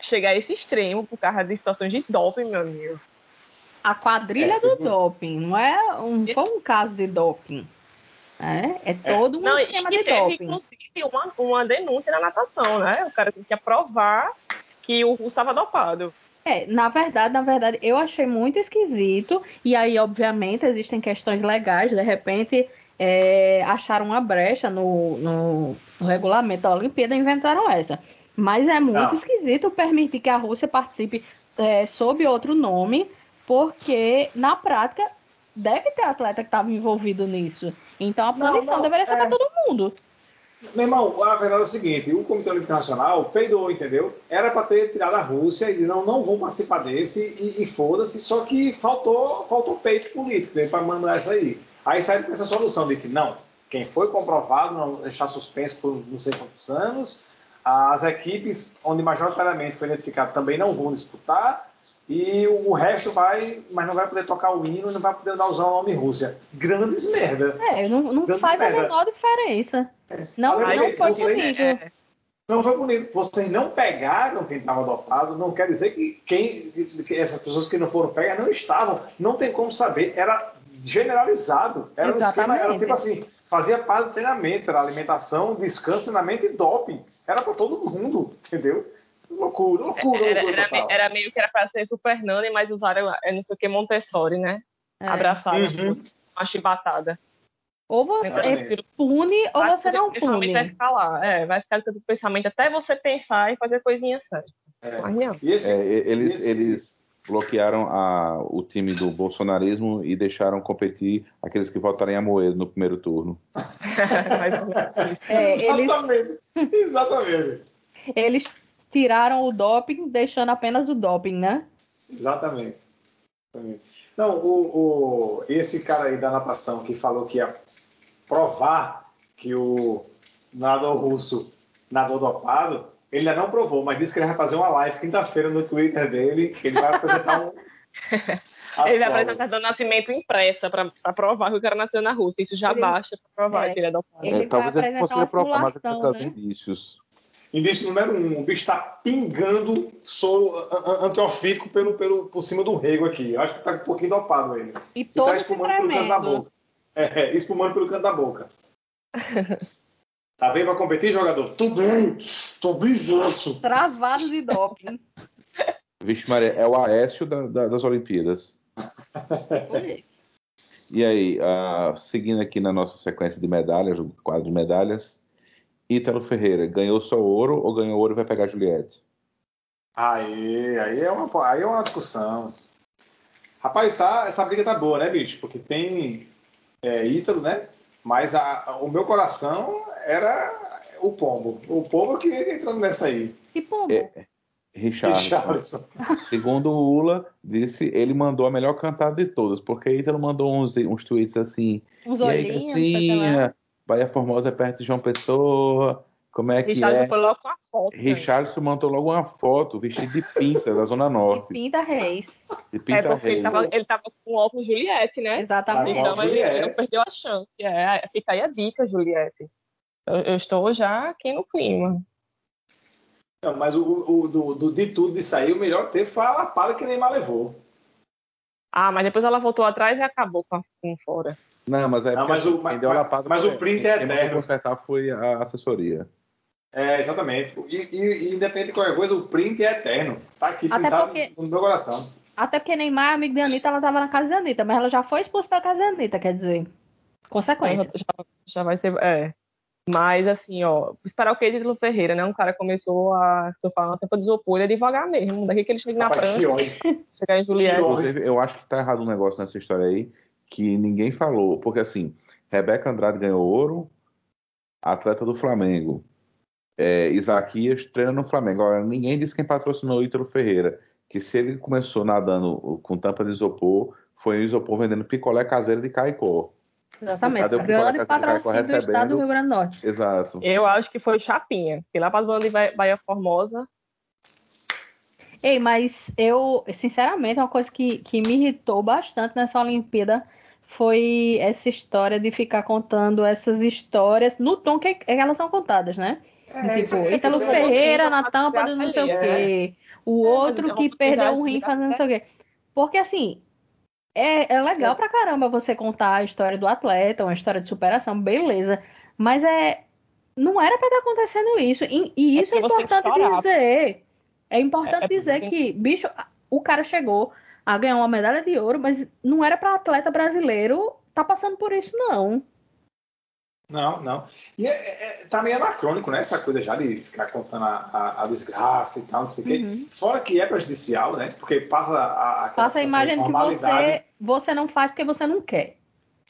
chegar a esse extremo por causa de situações de doping, meu amigo. A quadrilha É, do teve- doping, não é um, foi um caso de doping. É, é todo um Não, esquema que de teve, doping. inclusive, uma, uma denúncia na natação, né? O cara tem que aprovar que o Russo estava dopado. É, na verdade, na verdade, eu achei muito esquisito. E aí, obviamente, existem questões legais. De repente, é, acharam uma brecha no, no- no regulamento da Olimpíada e inventaram essa. Mas é muito Não. esquisito permitir que a Rússia participe é, sob outro nome, porque na prática deve ter atleta que estava envolvido nisso. Então a Não, punição não, deveria ser é. para todo mundo. Meu irmão, a verdade é o seguinte: o Comitê Olímpico Nacional peidou, entendeu? Era para ter tirado a Rússia e não, não vou participar desse e, e foda-se, só que faltou, faltou peito político para mandar isso aí. Aí saiu com essa solução de que não, quem foi comprovado não deixar suspenso por não sei quantos anos, as equipes onde majoritariamente foi identificado também não vão disputar. E o resto vai, mas não vai poder tocar o hino, não vai poder dar usar o nome Rússia. Grandes merda. É, não, não faz a merda. menor diferença. Não, Além não foi vocês- bonito. É, Não foi bonito. Vocês não pegaram quem estava dopado, não quer dizer que, quem, que essas pessoas que não foram pegas não estavam. Não tem como saber. Era generalizado. Era um esquema, era Exatamente. tipo assim, fazia parte do treinamento, era alimentação, descanso, treinamento e doping. Era para todo mundo, entendeu? Loucura, loucura, Era, loucura era, era meio que era para ser Super Nani, mas usaram é, não sei o que Montessori, né? É. Abraçaram Uhum. uma chibatada. Ou você pune ou Vai você não pensamento vai pune. ficar lá. É, vai ficar com o pensamento até você pensar e fazer coisinha certa. É. Mas não. Esse, É, eles, esse- eles bloquearam a- o time do bolsonarismo e deixaram competir aqueles que votarem a Moedo no primeiro turno. Mais ou menos isso. É, eles, Exatamente. Exatamente. eles tiraram o doping, deixando apenas o doping, né? Exatamente. Não, o, o- esse cara aí da natação que falou que ia provar que o nadador russo nadou dopado, ele ainda não provou, mas disse que ele vai fazer uma live quinta-feira no Twitter dele, que ele vai apresentar um. [laughs] as Ele vai apresentar do nascimento impressa para provar que o cara nasceu na Rússia. Isso já Ele- baixa para provar é. que ele é dopado. Ele vai talvez ele apresentar consiga provar, mas ele trazer né? indícios. Indício número um, o bicho está pingando soro antiofídico pelo, pelo, por cima do rego aqui. Eu acho que está um pouquinho dopado ele. E E todo tá espumando pelo canto da tremendo. boca. É, espumando pelo canto da boca. [laughs] Tá bem pra competir, jogador? Tô bem, tô bizaço. Travado de doping. Vixe, Maria, é o Aécio da- da- das Olimpíadas. E aí, ah, seguindo aqui na nossa sequência de medalhas, o quadro de medalhas, Ítalo Ferreira, ganhou só ouro ou ganhou ouro e vai pegar a Juliette? Aí, aí é uma, aí é uma discussão. Rapaz, tá, essa briga tá boa, né, bicho? Porque tem é, Ítalo, né? Mas a, o meu coração era o Pombo. O Pombo que entrando nessa aí. Que pombo? É, Richard. Richarlison. [laughs] Segundo o Ula, disse, ele mandou a melhor cantada de todas, porque Ítalo mandou uns, uns tweets assim. Uns e aí, olhinhos, gatinha, Bahia Formosa é perto de João Pessoa. Como é que Richard é? foi logo com a foto. né? Richardson mandou logo uma foto vestido de pinta da Zona Norte. Pinta Reis. De É pinta porque ele rei. tava, ele tava com óculos Juliette, né? Exatamente. Então ele, Juliette. ele não perdeu a chance. É, fica aí a dica, Juliette. Eu, eu estou já aqui no clima. Não, mas o, o do, do, de tudo disso aí, o melhor teve foi a lapada que Neymar levou. Ah, mas depois ela voltou atrás e acabou com, a, com fora. Não, mas é Não, porque, mas o- assim, mas- mas- o print é quem eterno. consertar foi a assessoria. É, exatamente. E, e- e independente de qualquer coisa, o print é eterno. Tá aqui Até pintado porque- no meu coração. Até porque Neymar, amigo de Anitta, ela tava na casa de Anitta, mas ela já foi expulsa da casa de Anitta, quer dizer. Consequências. Já, já vai ser. É. Mas assim, ó, esperar o que de Lu Ferreira, né? Um cara começou a. Estou falando tempo de isopor, ele é devagar mesmo. Daqui que ele chega na França, chegar em Juliette. Eu acho que tá errado um negócio nessa história aí, que ninguém falou. Porque assim, Rebeca Andrade ganhou ouro, atleta do Flamengo. É, Isaquias treina no Flamengo. Agora, ninguém disse quem patrocinou o Ítalo Ferreira. Que se ele começou nadando com tampa de isopor, foi o isopor vendendo picolé caseiro de Caicó. Exatamente. Cadê o Grande patrocínio do estado do Rio Grande do Norte. Exato. Eu acho que foi Chapinha. Porque lá para de Ba- Bahia Formosa, Ei, mas eu, sinceramente, uma coisa que, que me irritou bastante nessa Olimpíada foi essa história de ficar contando essas histórias no tom que, que elas são contadas, né? É, tipo, Ítalo aí. Ferreira é na tampa do não sei o desgraça quê. O É, outro que é perdeu um rim fazendo não sei o quê. Porque assim, é, é legal pra caramba você contar a história do atleta, uma história de superação, beleza. Mas é. Não era pra estar acontecendo isso. E, e É isso é importante dizer. É importante É- é dizer que, bicho, o cara chegou a ganhar uma medalha de ouro, mas não era pra atleta brasileiro tá passando por isso, não. Não, não. E é, é, tá meio anacrônico, né? Essa coisa já de ficar contando a, a- a desgraça e tal, não sei o quê. Uhum. Fora que é prejudicial, né? Porque passa a, a, Passa a imagem de que você, você não faz porque você não quer.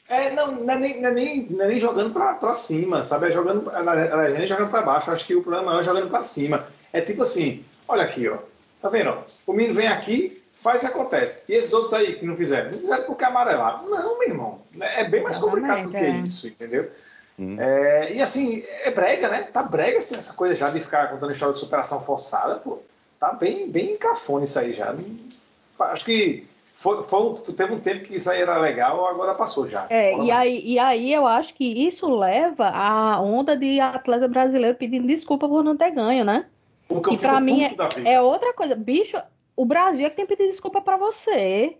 É, não, não é nem, não é nem, não é nem jogando pra, pra cima, sabe? É jogando, ela é nem jogando pra baixo. Acho que o problema é jogando pra cima. É tipo assim, olha aqui, ó. Tá vendo? O menino vem aqui, faz e acontece. E esses outros aí que não fizeram? Não fizeram porque amarelaram. Não, meu irmão. É bem mais complicado do que é. isso, entendeu? Hum. É, e assim, é brega, né? Tá brega assim, essa coisa já de ficar contando história de superação forçada, pô. Tá bem, bem cafone isso aí já. Acho que foi, foi teve um tempo que isso aí era legal, agora passou já. É, e aí, e aí eu acho que isso leva à onda de atleta brasileiro pedindo desculpa por não ter ganho, né? Porque eu e pra mim vida. É outra coisa. Bicho, o Brasil é que tem que pedir desculpa pra você.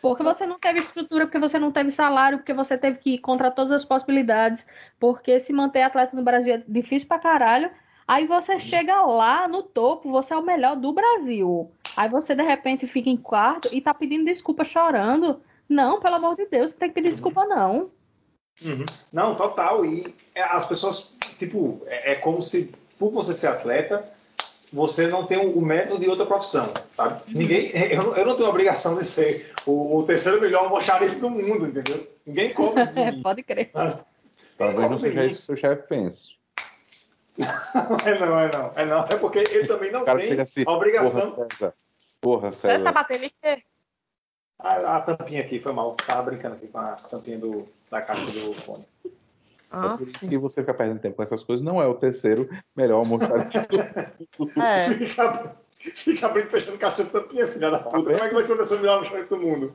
Porque você não teve estrutura, porque você não teve salário, porque você teve que ir contra todas as possibilidades, porque se manter atleta no Brasil é difícil pra caralho. Aí você chega lá no topo, você é o melhor do Brasil. Aí você de repente fica em quarto e tá pedindo desculpa chorando. Não, pelo amor de Deus, não tem que pedir desculpa, não. Uhum. Não, total. E é, as pessoas, tipo, é, é como se, por você ser atleta, você não tem o método de outra profissão, sabe? Ninguém, eu, não- eu não tenho a obrigação de ser o, o terceiro melhor almoxarife do mundo, entendeu? Ninguém come isso de [laughs] É, mim, pode crer. sabe? Talvez não seja assim? isso que o seu chefe pense. [laughs] É não, é não, é não. É porque ele também não tem assim, a obrigação. porra, César. Porra, Você tá César. batendo em quê? A, a tampinha aqui foi mal. Tava brincando aqui com a tampinha do, da caixa do fone. É Ah, por isso que você fica perdendo tempo com essas coisas. Não é o terceiro melhor almoxarifado. [laughs] é. Fica, fica abrindo e fechando caixa de tampinha, filha da puta. vendo? Como é que vai ser o terceiro melhor almoxarife do mundo?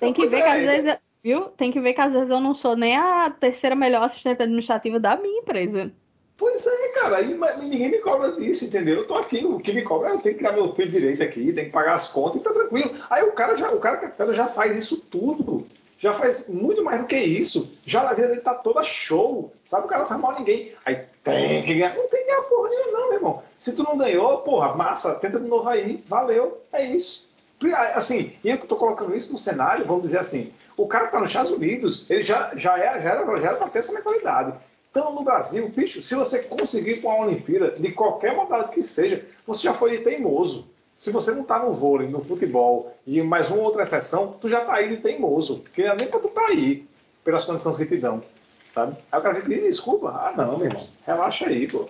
Tem que Pois ver é, que às vezes, viu? Tem que ver que às vezes eu não sou nem a terceira melhor assistente administrativa da minha empresa. Pois é, cara, aí ninguém me cobra disso, entendeu? Eu tô aqui, o que me cobra é eu tenho que criar meu filho direito aqui, tem que pagar as contas e tá tranquilo. Aí o cara já, o cara capitano já faz isso tudo. Já faz muito mais do que isso. Já a vida dele tá toda show. Sabe, o cara não faz mal a ninguém. Aí tem que ganhar. Não tem que ganhar porra nenhuma, não, meu irmão. Se tu não ganhou, porra, massa, tenta de novo aí. Valeu. É isso. Assim, e eu tô colocando isso no cenário, vamos dizer assim, o cara que tá nos Estados Unidos, ele já, já, é, já, era, já era pra ter essa mentalidade. Então, no Brasil, bicho, se você conseguir com a Olimpíada, de qualquer modalidade que seja, você já foi teimoso. Se você não tá no vôlei, no futebol e mais uma outra exceção, tu já tá aí de teimoso. Porque nem pra tu tá aí, pelas condições que te dão. Sabe? Aí o cara fica, desculpa. Ah, não, meu irmão. Relaxa aí, pô.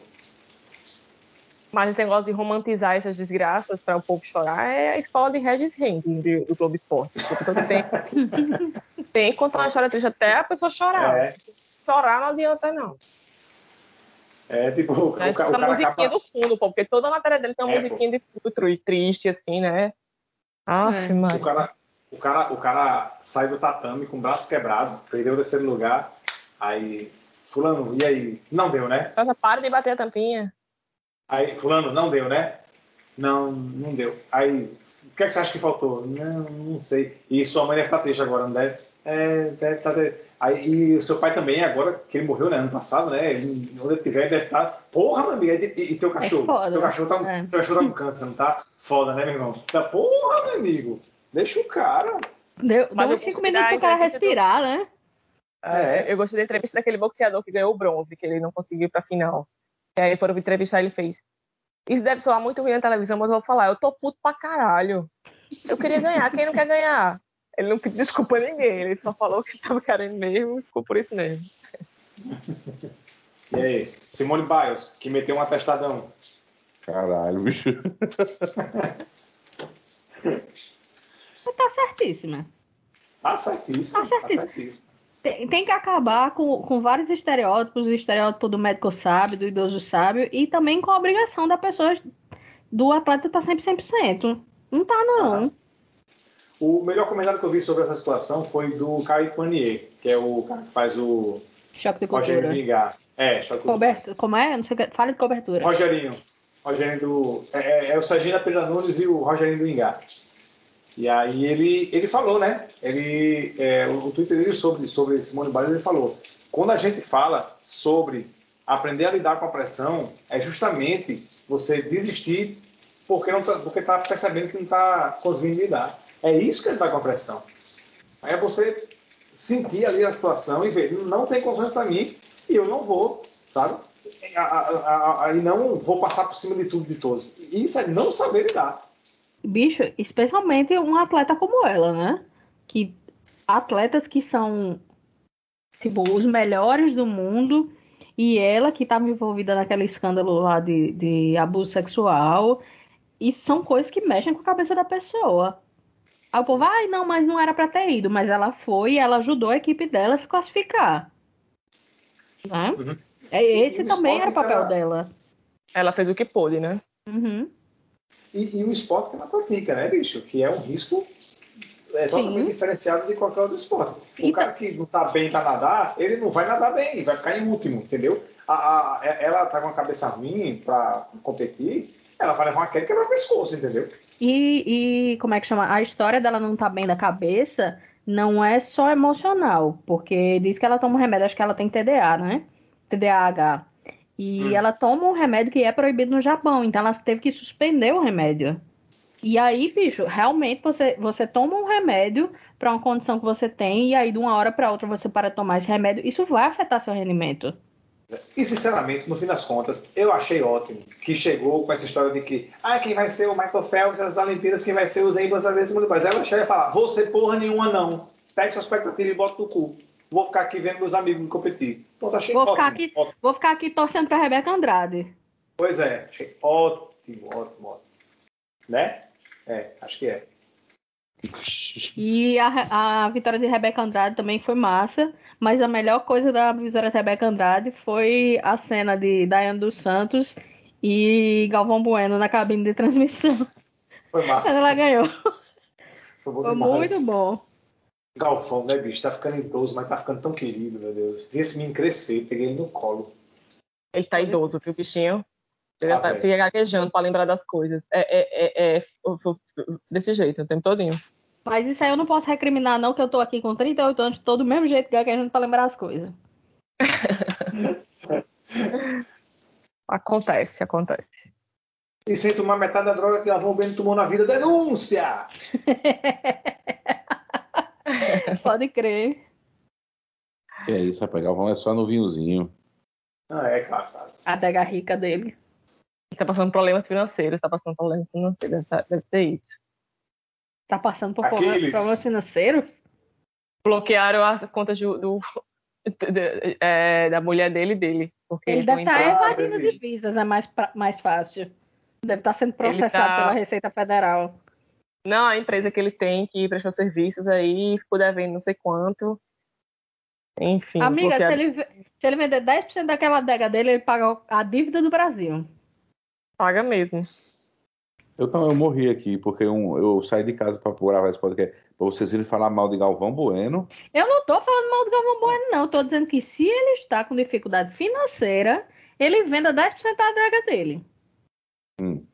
Mas esse negócio de romantizar essas desgraças para o povo chorar é a escola de Regis Henry do, do Globo Esporte. Tem, [laughs] tem que contar uma história triste até a pessoa chorar. É. Chorar não adianta, não. É tipo, o, Mas o, musiquinha acaba. do fundo, pô, porque toda a matéria dele tem uma É, musiquinha de fundo e triste, assim, né? Aff, É. mano. O cara, o, cara, o cara sai do tatame com o braço quebrado, perdeu o terceiro lugar. Aí, Fulano, e aí? Não deu, né? Nossa, para de bater a tampinha. Aí, Fulano, não deu, né? Não, não deu. Aí, o que, é que você acha que faltou? Não, não sei. E sua mãe deve estar triste agora, não deve? É, deve estar. Aí, e o seu pai também, agora, que ele morreu, né? Ano passado, né? Ele, onde ele tiver, ele deve estar. Porra, meu amigo, e, e, teu cachorro? foda. Teu cachorro tá, É. teu cachorro tá com câncer, não tá? Foda, né, meu irmão? Tá, porra, meu amigo. Deixa o cara. Deu, Mas deu eu uns 5 vou minutos pro cara a entrevista do- respirar, né? É. Eu gostei da entrevista daquele boxeador que ganhou o bronze, que ele não conseguiu ir pra final. E aí foram entrevistar ele fez. Isso deve soar muito ruim na televisão, mas eu vou falar, eu tô puto pra caralho. Eu queria ganhar, quem não quer ganhar? Ele não pediu desculpa a ninguém, ele só falou que tava querendo mesmo e ficou por isso mesmo. E aí, Simone Biles, que meteu um atestadão. Caralho, bicho. Você tá certíssima. Tá certíssimo. Tá certíssimo. Tá certíssimo. Tem, tem que acabar com, com vários estereótipos, o estereótipo do médico sábio, do idoso sábio, e também com a obrigação da pessoa, do atleta estar sempre 100%. Não tá, não. Aham. O melhor comentário que eu vi sobre essa situação foi do Caio Panier, que é o cara que faz o Choque de Rogério cultura. Ligar. É, choque de Coberto, como é? Não sei o que. Fala de cobertura. Rogerinho. Rogerinho do. É, é- é o Serginho da Pedra Nunes e o Rogerinho do Ingá. E aí ele, ele falou, né? Ele, é, o, o Twitter dele sobre, sobre Simone Biles, ele falou: quando a gente fala sobre aprender a lidar com a pressão, é justamente você desistir porque não tá, porque tá percebendo que não está conseguindo lidar. É isso que é lidar com a pressão. É você sentir ali a situação e ver, não tem condições para mim e eu não vou, sabe? A- a- a- a- E não vou passar por cima de tudo de todos. Isso é não saber lidar. Bicho, especialmente um atleta como ela, né? Que atletas que são tipo os melhores do mundo e ela que estava envolvida naquele escândalo lá de, de abuso sexual e são coisas que mexem com a cabeça da pessoa. Aí o povo, ai, não, mas não era pra ter ido, mas ela foi e ela ajudou a equipe dela a se classificar. Né? Uhum. É, Esse E também era o papel tá- dela. Ela fez o que pôde, né? Uhum. E, e o esporte que ela pratica, né, bicho? Que é um risco é, totalmente Sim. diferenciado de qualquer outro esporte. O Então- cara que não tá bem pra nadar, ele não vai nadar bem, vai ficar em último, entendeu? A, a- a- ela tá com a cabeça ruim pra competir, ela vai levar uma queda e quebrar o pescoço, entendeu? E, e como é que chama? A história dela não tá bem da cabeça não é só emocional, porque diz que ela toma um remédio, acho que ela tem TDA, né? TDAH. E Hum. ela toma um remédio que é proibido no Japão, então ela teve que suspender o remédio. E aí, bicho, realmente você, você toma um remédio para uma condição que você tem, e aí de uma hora para outra você para de tomar esse remédio, isso vai afetar seu rendimento. E sinceramente, no fim das contas, eu achei ótimo que chegou com essa história de que ah, quem vai ser o Michael Phelps nas Olimpíadas, quem vai ser o nas Olimpíadas. Aí ela chega e fala, você porra nenhuma não. Pega sua expectativa e bota no cu. Vou ficar aqui vendo meus amigos competir. Pronto, achei Vou ótimo. ficar aqui- ótimo. Vou ficar aqui torcendo pra Rebeca Andrade. Pois é, achei ótimo, ótimo, ótimo. Né? É, acho que é. E a, a vitória de Rebeca Andrade também foi massa, mas a melhor coisa da vitória de Rebeca Andrade foi a cena de Daiane dos Santos e Galvão Bueno na cabine de transmissão. Foi massa. Ela ganhou. Foi, bom Foi muito bom. Galfão, né, bicho? Tá ficando idoso, mas tá ficando tão querido, meu Deus. Vi esse menino crescer, peguei ele no colo. Ele tá idoso, viu, bichinho? Ele Ah, velho. fica gaguejando pra lembrar das coisas. É, é, é, é desse jeito, o tempo todinho. Mas isso aí eu não posso recriminar, não, que eu tô aqui com 38 anos, tô do mesmo jeito gaguejando pra lembrar as coisas. [laughs] Acontece, acontece. E sem tomar metade da droga que Galvão Bueno tomou na vida, denúncia! [laughs] Pode crer. Que é isso, rapaz. Galvão é só no vinhozinho. Ah, é, claro. A adega rica dele. Tá passando problemas financeiros, tá passando problemas financeiros, deve ser isso. Tá passando por problemas financeiros? Bloquearam as contas do, do é, da mulher dele e dele. ele deve estar tá evadindo divisas, é mais, mais fácil. Deve estar tá sendo processado tá... pela Receita Federal. Não, a empresa que ele tem que prestou serviços aí, ficou devendo não sei quanto. Enfim. Amiga, se, ele, se ele vender 10% daquela adega dele, ele paga a dívida do Brasil. Paga mesmo. Eu, eu morri aqui, porque eu, eu saí de casa para gravar esse podcast. Pra vocês irem falar mal de Galvão Bueno. Eu não tô falando mal de Galvão Bueno, não. Eu tô dizendo que se ele está com dificuldade financeira, ele venda 10% da adega dele. Hum.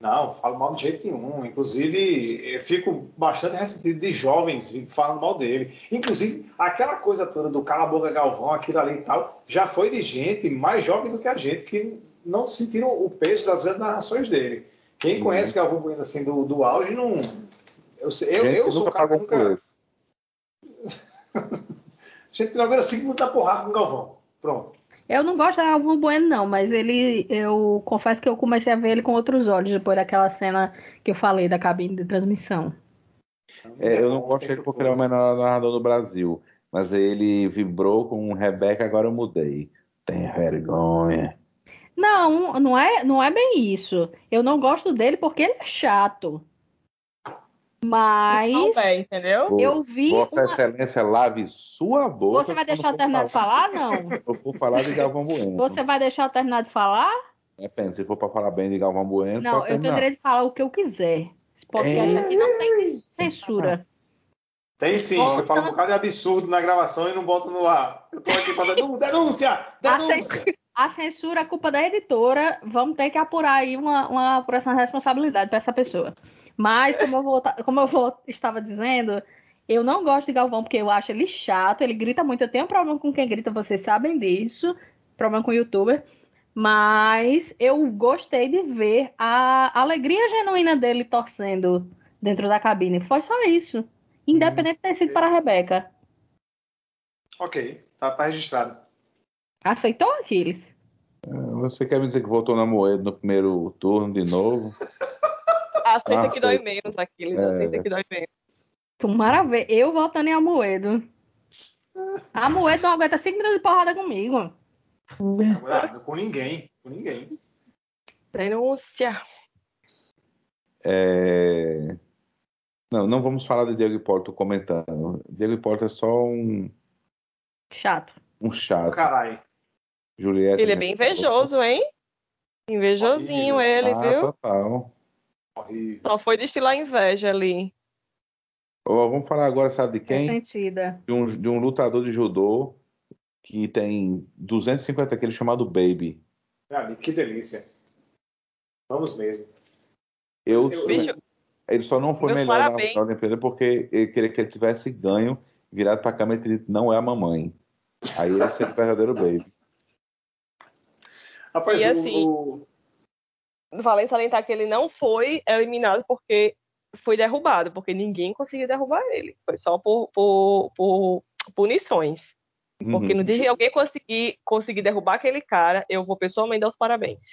Não, falo mal de jeito nenhum. Inclusive, eu fico bastante ressentido de jovens falando mal dele. Inclusive, aquela coisa toda do cala a boca Galvão, aquilo ali e tal, já foi de gente mais jovem do que a gente, que não sentiram o peso das grandes narrações dele. Quem uhum. conhece Galvão Bueno assim do, do auge, não. Eu, eu, eu sou o cara que nunca. [laughs] gente não agora cinco minutos da porrada com o Galvão. Pronto. Eu não gosto de Galvão Bueno, não, mas ele. Eu confesso que eu comecei a ver ele com outros olhos depois daquela cena que eu falei da cabine de transmissão. É, eu não gosto dele porque ele é o menor narrador do Brasil. Mas ele vibrou com o Rebeca, agora eu mudei. Tem vergonha. Não, não é, não é bem isso. Eu não gosto dele porque ele é chato. Mas. Não é, entendeu? Eu vi. Vossa uma... Excelência, lave sua boca. Você vai deixar eu terminar de falar, não? Eu vou falar de Galvão Bueno. Você vai deixar eu terminar de falar? Depende, se for para falar bem de Galvão Bueno. Não, eu tenho direito de falar o que eu quiser. Esse podcast é... aqui não tem censura. Tem sim, Voltando... eu falo um bocado de absurdo na gravação e não boto no ar. Eu tô aqui para denúncia! Denúncia! [laughs] a censura é culpa da editora. Vamos ter que apurar aí uma, uma apuração de responsabilidade para essa pessoa. Mas, como eu, vou, como eu vou, estava dizendo, eu não gosto de Galvão porque eu acho ele chato, ele grita muito. Eu tenho um problema com quem grita, vocês sabem disso. Problema com o youtuber. Mas eu gostei de ver a alegria genuína dele torcendo dentro da cabine. Foi só isso. Independente de ter sido para a Rebeca. Ok, tá, tá registrado. Aceitou, Aquiles? É, você quer me dizer que voltou na moeda no primeiro turno de novo? [laughs] Aceita que dói menos, Aquiles. É. Aceita que dói menos. Tomara ver. Eu voltando em Amoedo. Amoedo não aguenta 5 minutos de porrada comigo. Não, com ninguém. Com ninguém. Denúncia. É... Não, não vamos falar de Diego Hipólito comentando. Diego Hipólito é só um. Chato. Um chato. Caralho. Juliette. Ele é bem invejoso, hein? Invejosinho Horrível. ele, ah, viu? Total. Horrível. Só foi destilar inveja ali. Oh, vamos falar agora, sabe de quem? Sentida. De um, de um lutador de judô que tem 250 quilos chamado Baby. Ah, que delícia. Vamos mesmo. Eu, eu Bicho, ele só não foi melhor parabéns. na Olimpíada porque ele queria que ele tivesse ganho, virado para a câmera e dito, não é a mamãe. Aí esse é o verdadeiro Baby. Rapaz, e assim, o... vale salientar que ele não foi eliminado porque foi derrubado, porque ninguém conseguiu derrubar ele. Foi só por, por, por punições. Porque uhum. no dia que alguém conseguir, conseguir derrubar aquele cara, eu vou pessoalmente dar os parabéns.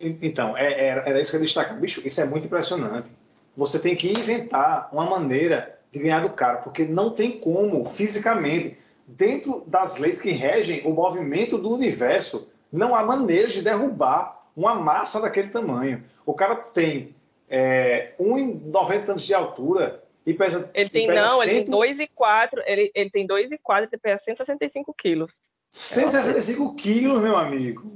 Então, é, é, era isso que eu destaco. Bicho, isso é muito impressionante. Você tem que inventar uma maneira de ganhar do cara, porque não tem como, fisicamente, dentro das leis que regem o movimento do universo, não há maneira de derrubar uma massa daquele tamanho. O cara tem é, 1,90 anos de altura e pesa. Ele tem, pesa não, 100... ele tem 2,4, ele, ele tem 2,4 e pesa 165 quilos. 165 quilos, meu amigo.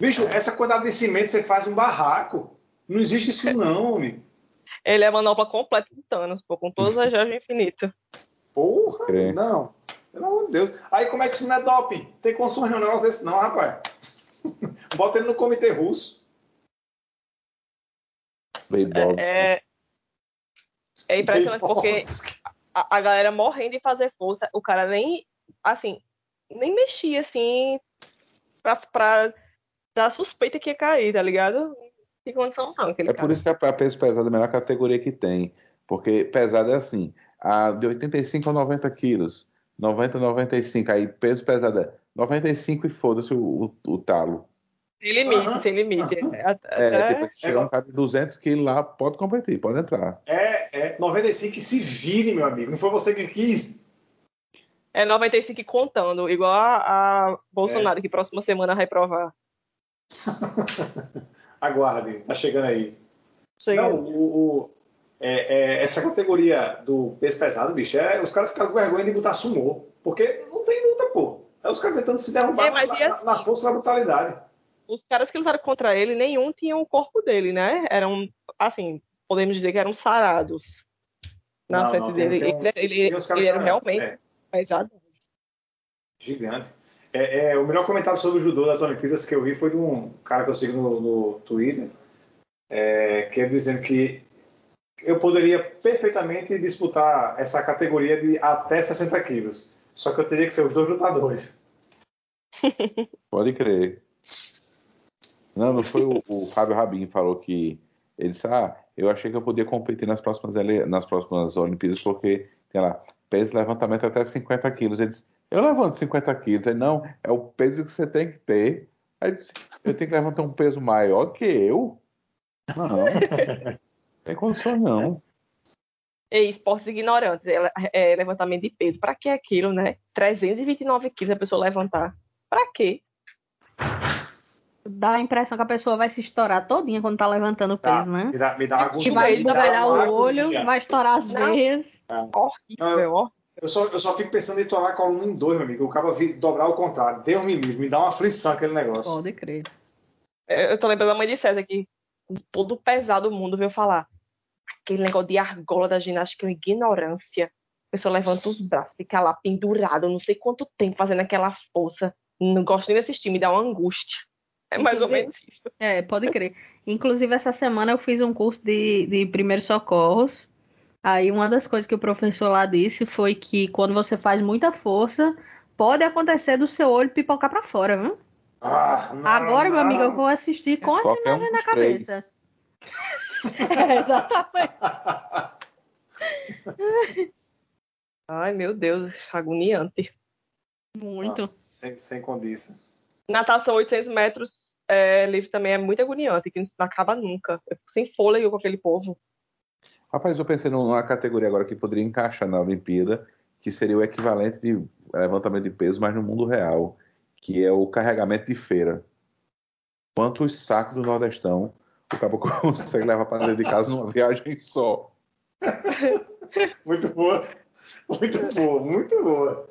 Bicho, essa quantidade de cimento você faz um barraco. Não existe isso, não, homem. Ele é a manopla completa de Thanos, pô, com todas as joias infinitas. Porra, é. não. Pelo amor de Deus. Aí como é que isso não é doping? Tem condições de um negócio desse não, rapaz. [laughs] Bota ele no comitê russo. É, é, é impressionante porque a, a, galera morrendo de fazer força, o cara nem, assim, nem mexia, assim, pra, pra dar suspeita que ia cair, tá ligado? Tem condição não. é por isso que a peso pesado é a melhor categoria que tem. Porque pesado é assim, a de 85 a 90 quilos, 90 a 95, aí peso pesado é 95 e foda-se o, o, o talo. Sem limite, Aham. sem limite. É, Até- depois que chegar um cara de 200 quilos lá, pode competir, pode entrar. É, é 95 que se vire, meu amigo. Não foi você que quis. É 95 contando, igual a, a Bolsonaro, que próxima semana vai reprovar. [laughs] Aguarde, tá chegando aí. Chega. Não, o, o- é, é, essa categoria do peso pesado, bicho, é, os caras ficaram com vergonha de botar sumô. Porque não tem luta, pô. É os caras tentando se derrubar É, na, e na- na força e na brutalidade. Os caras que lutaram contra ele, nenhum tinha o corpo dele, né? Eram, assim, podemos dizer que eram sarados na Não, frente não, dele. tem um- ele ele, ele era realmente é, pesado. gigante. É, é, o melhor comentário sobre o judô das Olimpíadas que eu vi foi de um cara que eu sigo no, no Twitter, é, que ele dizendo que eu poderia perfeitamente disputar essa categoria de até 60 quilos. Só que eu teria que ser os dois lutadores. Pode crer. Não, não foi o, o Fábio Rabin que falou que ele disse, ah, eu achei que eu podia competir nas próximas, nas próximas Olimpíadas porque tem lá, peso levantamento até 50 quilos. Ele disse, eu levanto 50 quilos. Ele, não, é o peso que você tem que ter. Aí ele disse, eu tenho que levantar um peso maior que eu? Não, [laughs] tem condição não. E esportes ignorantes, é, é, levantamento de peso. Pra que aquilo, né? 329 quilos a pessoa levantar. Pra quê? Dá a impressão que a pessoa vai se estourar todinha quando tá levantando o Tá, peso, né? Me dá, me dá uma Que agonia. vai uma o olho, vai estourar as Não. veias. Horrível, ó. Eu só, eu só fico pensando em tornar a coluna em dois, meu amigo. O cara dobrar ao contrário. Deus me livre, me dá uma aflição aquele negócio. Pode crer. Eu tô lembrando da mãe de César que todo pesado do mundo veio falar. Aquele negócio de argola da ginástica é uma ignorância. A pessoa levanta os braços, fica lá pendurado, não sei quanto tempo fazendo aquela força. Não gosto nem de assistir, me dá uma angústia. É mais ou Inclusive- menos isso. É, pode crer. Inclusive, essa semana eu fiz um curso de, de primeiros socorros. Aí, uma das coisas que o professor lá disse foi que quando você faz muita força, pode acontecer do seu olho pipocar pra fora, viu? Ah, não, Agora, meu não. amigo, eu vou assistir com as Qualquer um na cabeça. [laughs] É, exatamente. [laughs] Ai, meu Deus, agoniante. Muito. Não, sem, sem condição. Natação 800 metros é, livre também é muito agoniante, que não acaba nunca. Eu fico sem fôlego com aquele povo. Rapaz, eu pensei numa categoria agora que poderia encaixar na Olimpíada, que seria o equivalente de levantamento de peso, mas no mundo real, que é o carregamento de feira. Quantos sacos do Nordestão o cabo [laughs] consegue levar para dentro de casa numa viagem só? [laughs] Muito boa. Muito boa, muito boa.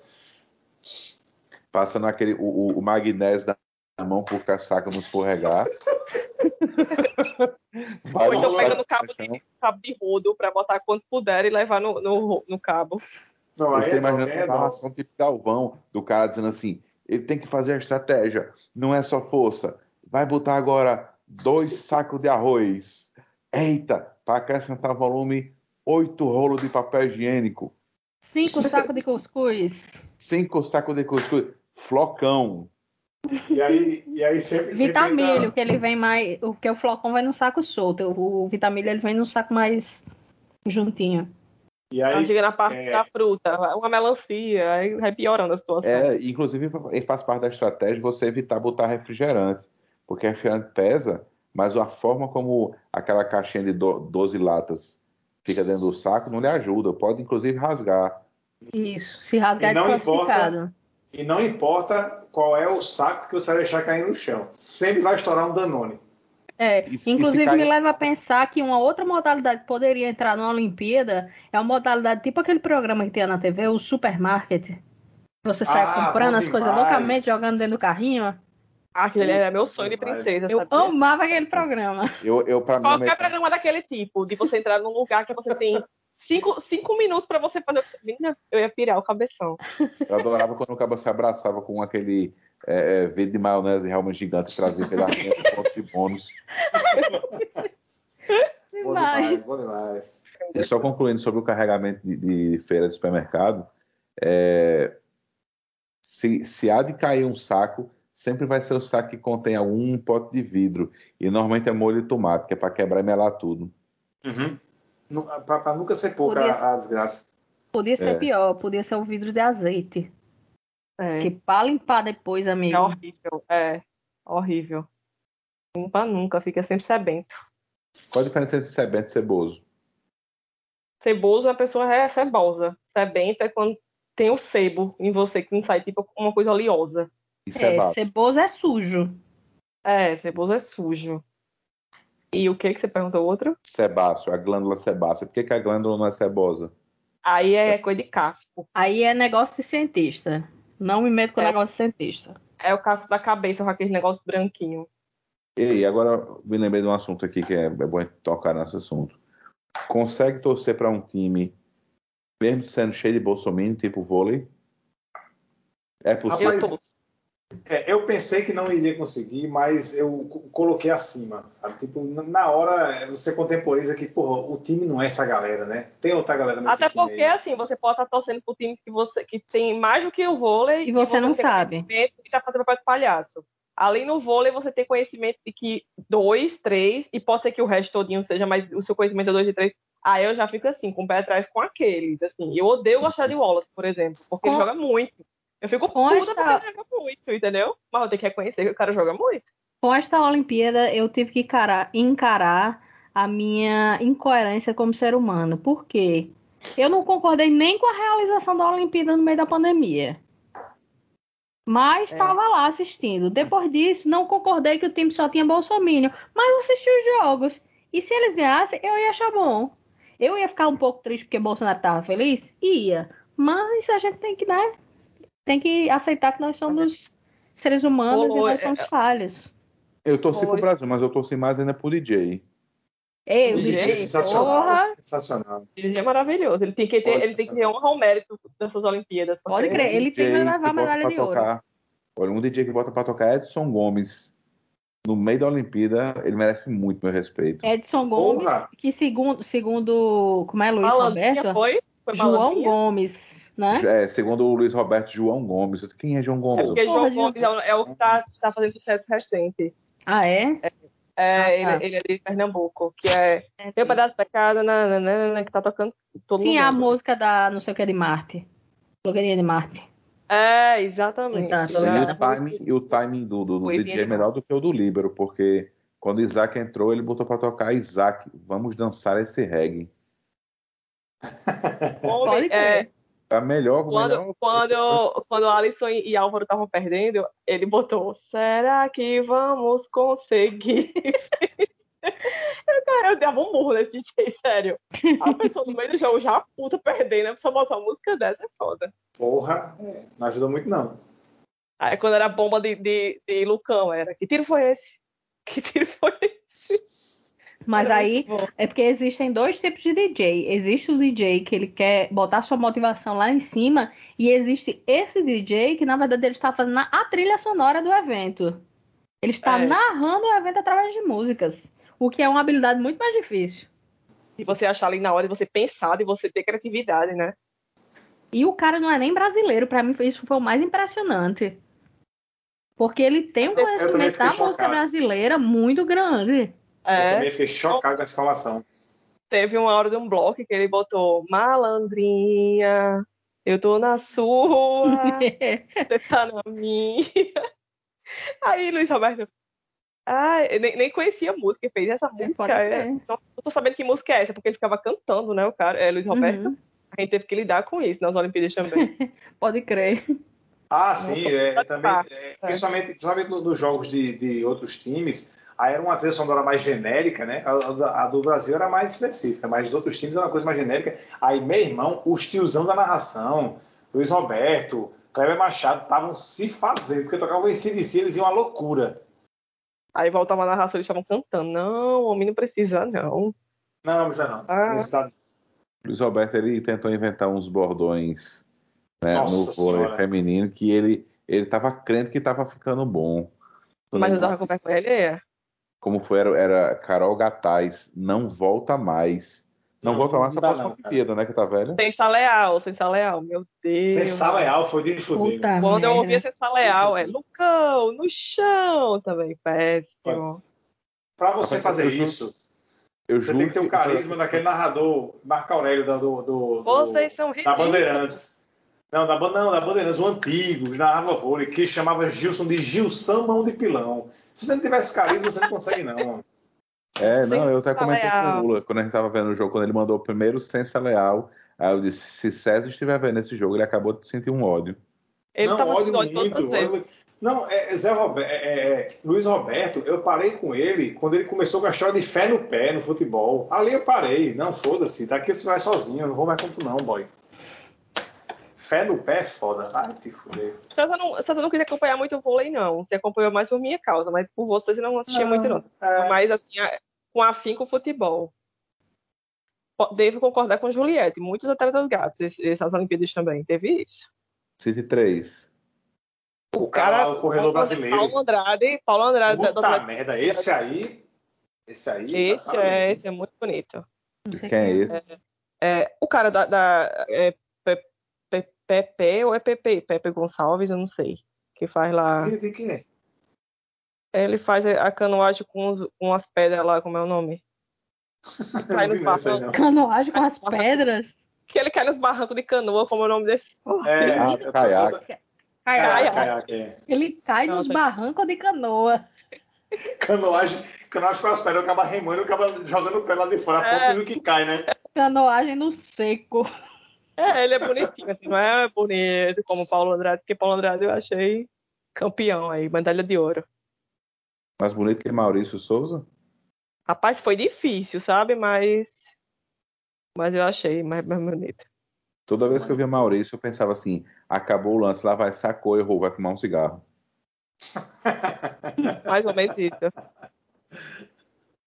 Passa naquele, o, o- magnésio na mão por saco no escorregar. [laughs] Ou então pega no cabo de, cabo de rodo pra botar quanto puder e levar no, no, no cabo. Não, Eu estou é imaginando uma é dó. narração tipo Galvão, do cara dizendo assim: ele tem que fazer a estratégia, não é só força. Vai botar agora dois sacos de arroz. Eita, para acrescentar volume, oito rolos de papel higiênico, Cinco sacos de cuscuz. cinco sacos de cuscuz, flocão. E aí, e aí sempre, sempre Vitamilho, entra- que ele vem mais. O que o flocão vai no saco solto. O, o vitamilho ele vem no saco mais juntinho. E Aí aí, chega na parte é. da fruta, uma melancia, aí vai piorando a situação. É, inclusive faz parte da estratégia você evitar botar refrigerante, porque refrigerante pesa, mas a forma como aquela caixinha de do- 12 latas fica dentro do saco não lhe ajuda, pode inclusive rasgar. Isso. Se rasgar E é não desclassificado. e não importa qual é o saco que você vai deixar cair no chão. Sempre vai estourar um Danone. É, E inclusive me leva a pensar que uma outra modalidade que poderia entrar na Olimpíada é uma modalidade tipo aquele programa que tem na TV, o Supermarket. Você sai Ah, comprando as coisas loucamente, jogando dentro do carrinho. Ah, Aquele era meu sonho de princesa, Eu sabia? amava aquele programa. Eu, eu para mim, a Qualquer minha- programa daquele tipo, de você entrar num lugar que você tem cinco, cinco minutos pra você fazer o que você... Menina, Eu ia pirar o cabeção. eu adorava quando o cabo se abraçava com aquele é, é, vidro de maionese realmente gigante trazia pela frente [laughs] ponto de bônus. Bom Demais. bom demais. E só concluindo sobre o carregamento de, de feira de supermercado, é, se, se há de cair um saco, sempre vai ser o saco que contém algum pote de vidro. E normalmente é molho de tomate, que é para quebrar e melar tudo. Pra, pra nunca ser pouca Podia- a, a desgraça. Podia ser É. pior, podia ser o vidro de azeite. É, Que pra limpar depois, amigo. é horrível. É, horrível. Limpa nunca, fica sempre sebento. Qual a diferença entre sebento e ceboso? Ceboso é a pessoa é cebosa. Sebento é quando tem o sebo em você, que não sai tipo uma coisa oleosa. E É, cebado? ceboso é sujo. É, ceboso é sujo. E o que que você perguntou outro? Sebáceo, a glândula sebácea. Por que, que a glândula não é cebosa? Aí é coisa de casco. Aí é negócio de cientista. Não me meto com É. negócio cientista. É o casco da cabeça com aquele negócio branquinho. E agora me lembrei de um assunto aqui que é, é bom a gente tocar nesse assunto. Consegue torcer para um time, mesmo sendo cheio de bolsominion, tipo vôlei? É possível. Rapaz. É, eu pensei que não iria conseguir, mas eu co- coloquei acima, sabe? Tipo, na- hora você contemporiza que, porra, o time não é essa galera, né? Tem outra galera nesse Até time porque, aí. assim, você pode estar torcendo por times que você que tem mais do que o vôlei E você não tem sabe. conhecimento E tá fazendo papel de palhaço. Ali no vôlei, você tem conhecimento de que dois, três, e pode ser que o resto todinho seja, mas o seu conhecimento é dois de três. Aí eu já fico assim, com o pé atrás com aqueles. Assim, eu odeio gostar de Wallace, por exemplo, porque ele Com- joga muito. Eu fico Com puta esta- porque joga muito, entendeu? Mas eu tenho que reconhecer que o cara joga muito. Com esta Olimpíada, eu tive que encarar, encarar a minha incoerência como ser humano. Por quê? Eu não concordei nem com a realização da Olimpíada no meio da pandemia. Mas É. estava lá assistindo. Depois disso, não concordei que o time só tinha Bolsonaro, mas assisti os jogos. E se eles ganhassem, eu ia achar bom. Eu ia ficar um pouco triste porque Bolsonaro estava feliz? Ia. Mas a gente tem que, né? Tem que aceitar que nós somos seres humanos Rolou, e nós é- somos falhos. Eu torci pro Pois. Brasil, mas eu torci mais ainda pro DJ. Ei, o DJ, DJ, sensacional, porra, sensacional. Ele é maravilhoso. Ele tem que ter, Pode ele tem que ter honra ao mérito dessas Olimpíadas. Pode crer. Ele tem que DJ levar a medalha de ouro. tocar- Olha, um DJ que bota pra tocar Edson Gomes no meio da Olimpíada, ele merece muito meu respeito. Edson Gomes, Porra. que segundo, segundo, como é Luiz Roberto? foi? Foi João? Gomes, né? É, segundo o Luiz Roberto, João Gomes. Quem é João É Gomes? porque Porra, João Gomes é o, é que tá, tá fazendo sucesso recente. Ah, é? É, Ah, ele, tá. ele é de Pernambuco, que é Meu Pedaço Pecado, nananana, que tá tocando todo Sim, mundo. a música da não sei o que de Marte. Blogueirinha de Marte. É, exatamente. Tá, tô E o timing, e o timing do, do, do DJ é melhor do que o do Líbero, porque quando o Isaac entrou, ele botou pra tocar Isaac, vamos dançar esse reggae. Pode é. A melhor, quando, melhor quando, quando Alisson e Álvaro estavam perdendo, ele botou: Será que vamos conseguir? [laughs] Eu, cara, eu dava um murro nesse DJ, sério. A pessoa no meio do jogo já puta perdendo, a pessoa botar uma música dessa é foda. Porra, é, não ajudou muito, não. Aí quando era bomba de, de, de Lucão, era: Que tiro foi esse? Que tiro foi esse? Mas aí é porque existem dois tipos de DJ. Existe o DJ que ele quer botar sua motivação lá em cima, e existe esse DJ que, na verdade, ele está fazendo a trilha sonora do evento. Ele está É. narrando o evento através de músicas, o que é uma habilidade muito mais difícil. E você achar ali na hora de você pensar, de você ter criatividade, né? E o cara não é nem brasileiro, pra mim isso foi o mais impressionante. Porque ele tem um conhecimento da música brasileira muito grande. Eu É. também fiquei chocado com essa informação. Teve uma hora de um bloco que ele botou malandrinha, eu tô na sua, [laughs] você tá na minha. Aí Luiz Roberto, ah, eu nem, nem conhecia a música, fez essa música. pode é, não, não tô sabendo que música é essa, porque ele ficava cantando, né, o cara, é, Luiz Roberto. Uhum, A gente teve que lidar com isso nas Olimpíadas também. [laughs] pode crer. Ah, sim, é, também, é, é. principalmente, principalmente no- nos jogos de, de outros times, aí era uma trilha sonora mais genérica, né? A, a- a do Brasil era mais específica, mas dos outros times era uma coisa mais genérica. Aí, meu irmão, os tiozão da narração, Luiz Roberto, Kleber Machado, estavam se fazendo, porque tocavam em CDC, eles iam uma loucura. Aí voltava na narração, eles estavam cantando, não, homem não precisa, não. Não, mas não. Ah. Necessidade- Luiz Roberto ele tentou inventar uns bordões né, no vôlei feminino que ele ele tava crente que tava ficando bom. Mas eu tava com vergonha alheia. Como foi era, era Carol Gataz, não volta mais. Não, Não, volta mais não essa próxima. Olimpíada, né, que tá velha. Sensa Leal, Sensa Leal, meu Deus. Sensa Leal foi de fuder. Puta Quando eu ouvia Sensa Leal, é Lucão, no chão também, péssimo. Pra você fazer eu juro- isso, Eu você tem que ter o que- carisma daquele narrador, Marco Aurélio, da- do, do, do- Vocês são da. Bandeirantes. Não, da, não, da Bandeirantes, o antigo, narrava vôlei, que chamava Gilson de Gilson Mão de Pilão. Se você não tivesse carisma, você não consegue, não. É, não, eu até comentei com o Lula, quando a gente tava vendo o jogo, quando ele mandou o primeiro Sensa Leal, aí eu disse, se César estiver vendo esse jogo, ele acabou de sentir um ódio. Ele não, tava ódio muito. ódio- Não, é, é Zé Roberto, é, é, Luiz Roberto, eu parei com ele quando ele começou com a história de fé no pé no futebol. Ali eu parei. Não, foda-se, daqui você vai sozinho, eu não vou mais com tu não, boy. Fé no pé é foda. Ai, te fuder. César não, César não quis acompanhar muito o vôlei, não. Você acompanhou mais por minha causa, mas por vocês eu não assistia Não, muito, não. é. Mas, assim, a- com afim com o futebol. Devo concordar com Juliette. Muitos atletas gatos, essas Olimpíadas também. Teve isso. City 3. O cara, lá, o corredor brasileiro. Paulo Andrade, Paulo Andrade. da- Puta da- merda, esse aí. Esse aí. esse, tá é, esse é muito bonito. Quem é esse? É, o cara da. da é, Pepe ou é Pepe? Pepe Gonçalves, eu não sei. Que faz lá. De, de quem é? Ele faz a canoagem com, os- com as pedras lá, como é o nome? [laughs] Cai nos barrancos. Canoagem com as pedras. Que ele cai nos barrancos de canoa, como é o nome desse? É, Ah, caiaque. Caiaque. É. Ele cai nos barrancos de canoa. [laughs] Canoagem, canoagem com as pedras, eu acaba remando e acaba jogando o pé lá de fora, a É. pouco viu que cai, né? Canoagem no seco. É, ele é bonitinho, assim, não é bonito como o Paulo Andrade, porque Paulo Andrade eu achei campeão aí, medalha de ouro. Mais bonito que Maurício Souza? Rapaz, foi difícil, sabe? Mas. Mas eu achei mais, mais bonito. Toda vez que eu via Maurício, eu pensava assim: acabou o lance, lá vai, sacou, errou, vai fumar um cigarro. [laughs] Mais ou menos isso.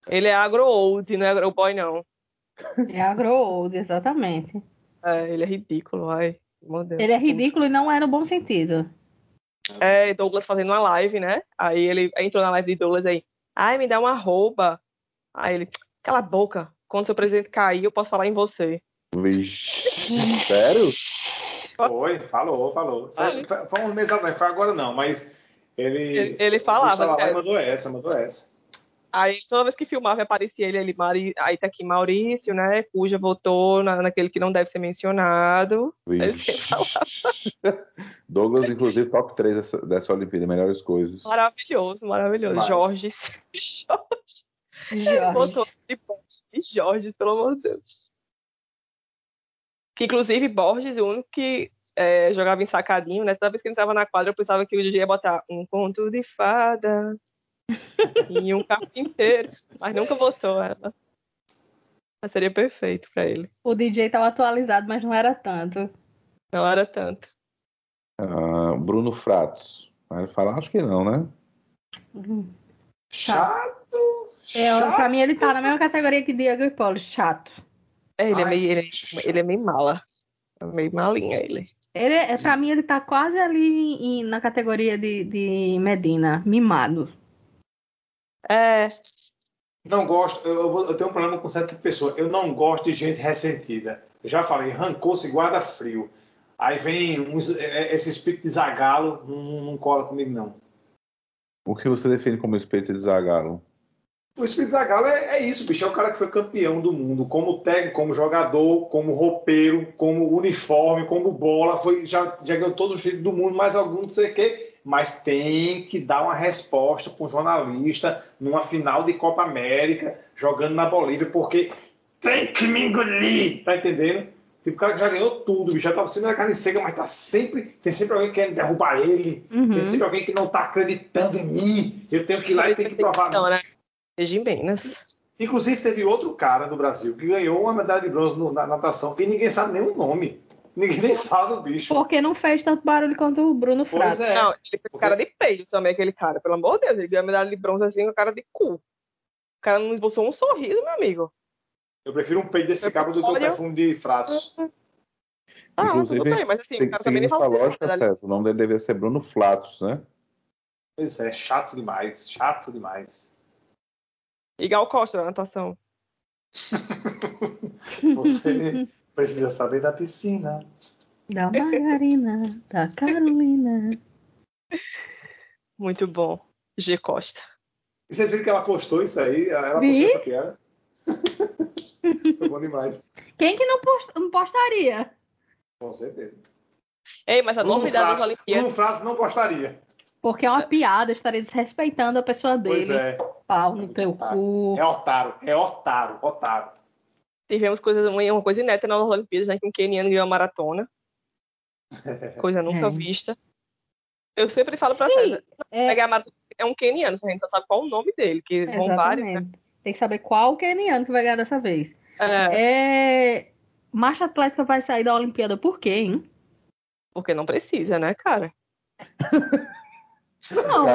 Ele é agro-old, não é agro-boy, não. É agro-old, exatamente. É, ele é ridículo, ai. Meu Deus. Ele é ridículo e não é no bom sentido. É, Douglas fazendo uma live, né? Aí ele entrou na live de Douglas aí. Ai, me dá uma rouba. Aí ele, cala a boca. Quando seu presidente cair, eu posso falar em você. Vixe, [laughs] sério? Foi, falou, falou. Foi, foi uns meses atrás, foi agora não, mas ele. Ele, ele falava. lá e né? mandou essa, mandou essa. Aí toda vez que filmava aparecia ele, ele Mari... aí tá aqui Maurício, né? Cuja votou na, naquele que não deve ser mencionado. [laughs] Douglas, inclusive, top 3 dessa, dessa Olimpíada, melhores coisas. Maravilhoso, maravilhoso. Demais. Jorge. [laughs] Jorge. Jorge. Botou de Borges e Jorge, pelo amor de Deus. Que, inclusive, Borges, o único que é, jogava em sacadinho, né? Toda vez que ele entrava na quadra, eu pensava que o DJ ia botar um conto de fadas e um carpinteiro, mas nunca botou ela. Mas seria perfeito pra ele. O DJ tava atualizado, mas não era tanto. Não era tanto. Ah, Bruno Fratos. Vai falar? Acho que não, né? Chato! É, chato. pra mim ele tá na mesma categoria que Diego e Paulo, chato. É, ele, é Ai, meio, ele, que ele é meio mala. É meio malinha ele. Ele, é- pra mim ele tá quase ali em- na categoria de, de Medina, mimado. É, Não gosto, eu, eu tenho um problema com certa pessoa. Eu não gosto de gente ressentida. Eu já falei, rancou-se guarda frio. Aí vem uns, é, é, esse espírito de zagalo, não, não cola comigo, não. O que você define como espírito de Zagallo? O espírito de zagalo é, é isso, bicho. É o cara que foi campeão do mundo, como técnico, como jogador, como roupeiro, como uniforme, como bola. Foi, já, já ganhou todos os títulos do mundo, mais algum, não sei o quê. Mas tem que dar uma resposta para um jornalista numa final de Copa América, jogando na Bolívia, porque tem que me engolir, tá entendendo? Tipo, o cara que já ganhou tudo, bicho, já tá sendo a carne seca, mas tá sempre, tem sempre alguém querendo derrubar ele, Uhum. tem sempre alguém que não tá acreditando em mim, eu tenho que ir lá e tenho que provar. Não, né? Seja em Minas. Inclusive, teve outro cara no Brasil que ganhou uma medalha de bronze no- na natação, que ninguém sabe nem o nome. Ninguém nem fala do bicho. Porque não fez tanto barulho quanto o Bruno Pois Frato. é. Não, ele fez cara de peito também, aquele cara. Pelo amor de Deus, ele ganhou a medalha de bronze assim com a cara de cu. O cara não esboçou um sorriso, meu amigo. Eu prefiro um peito desse cabo do que um perfume de fratos. Ah, Inclusive, tudo bem, mas assim, Se- o cara também seguindo essa lógica, César, o nome dele devia ser Bruno Flatos, né? Pois é, chato demais, chato demais. E Gal Costa na natação. [laughs] Você precisa saber da piscina. Da Margarina, da Carolina. Muito bom. G Costa. E vocês viram que ela postou isso aí? Ela Vi. postou essa piada? [laughs] Foi bom demais. Quem que não, post- não postaria? Com certeza. Ei, mas a Bruno novidade das Olimpíadas. Bruno Fratos não gostaria. Porque é uma piada, eu estaria desrespeitando a pessoa dele. Pois é. Pau no teu cu. É otário, é otário, otário. Tivemos coisas, uma coisa inédita nas Olimpíadas, né? Que um keniano ganhou a maratona. [laughs] Coisa nunca É. vista. Eu sempre falo pra César, é- pegar a maratona é um keniano, só a gente só sabe qual o nome dele, que vão vários, né? Tem que saber qual keniano que vai ganhar dessa vez. É, É... Marcha Atlética vai sair da Olimpíada por quê, hein? porque não precisa, né, cara? [laughs] Não,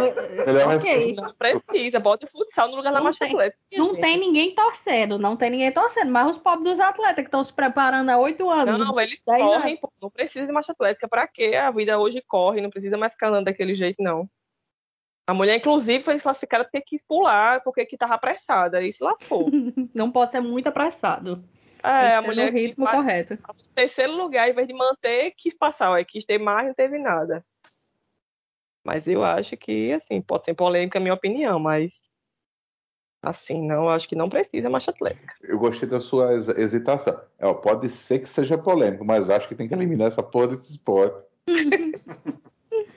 Melhor ok. Não precisa, bota o futsal no lugar da Não marcha tem- atlética. minha Não gente. tem ninguém torcendo, não tem ninguém torcendo, mas os pobres dos atletas que estão se preparando há oito anos. Não, eles não. correm, pô, não precisa de marcha atlética. Pra quê? A vida hoje corre, não precisa mais ficar andando daquele jeito, não. A mulher, inclusive, foi desclassificada porque quis pular, porque que tava apressada, e se lascou. [laughs] Não pode ser muito apressado. É, a mulher no ritmo correto. terceiro lugar, em vez de manter, quis passar. Ué, quis ter mais, não teve nada. Mas eu acho que, assim, pode ser polêmica a minha opinião, mas assim, não, eu acho que não precisa marcha atlética. Eu gostei da sua hesitação. É, ó, pode ser que seja polêmico, mas acho que tem que eliminar essa porra desse esporte. [laughs]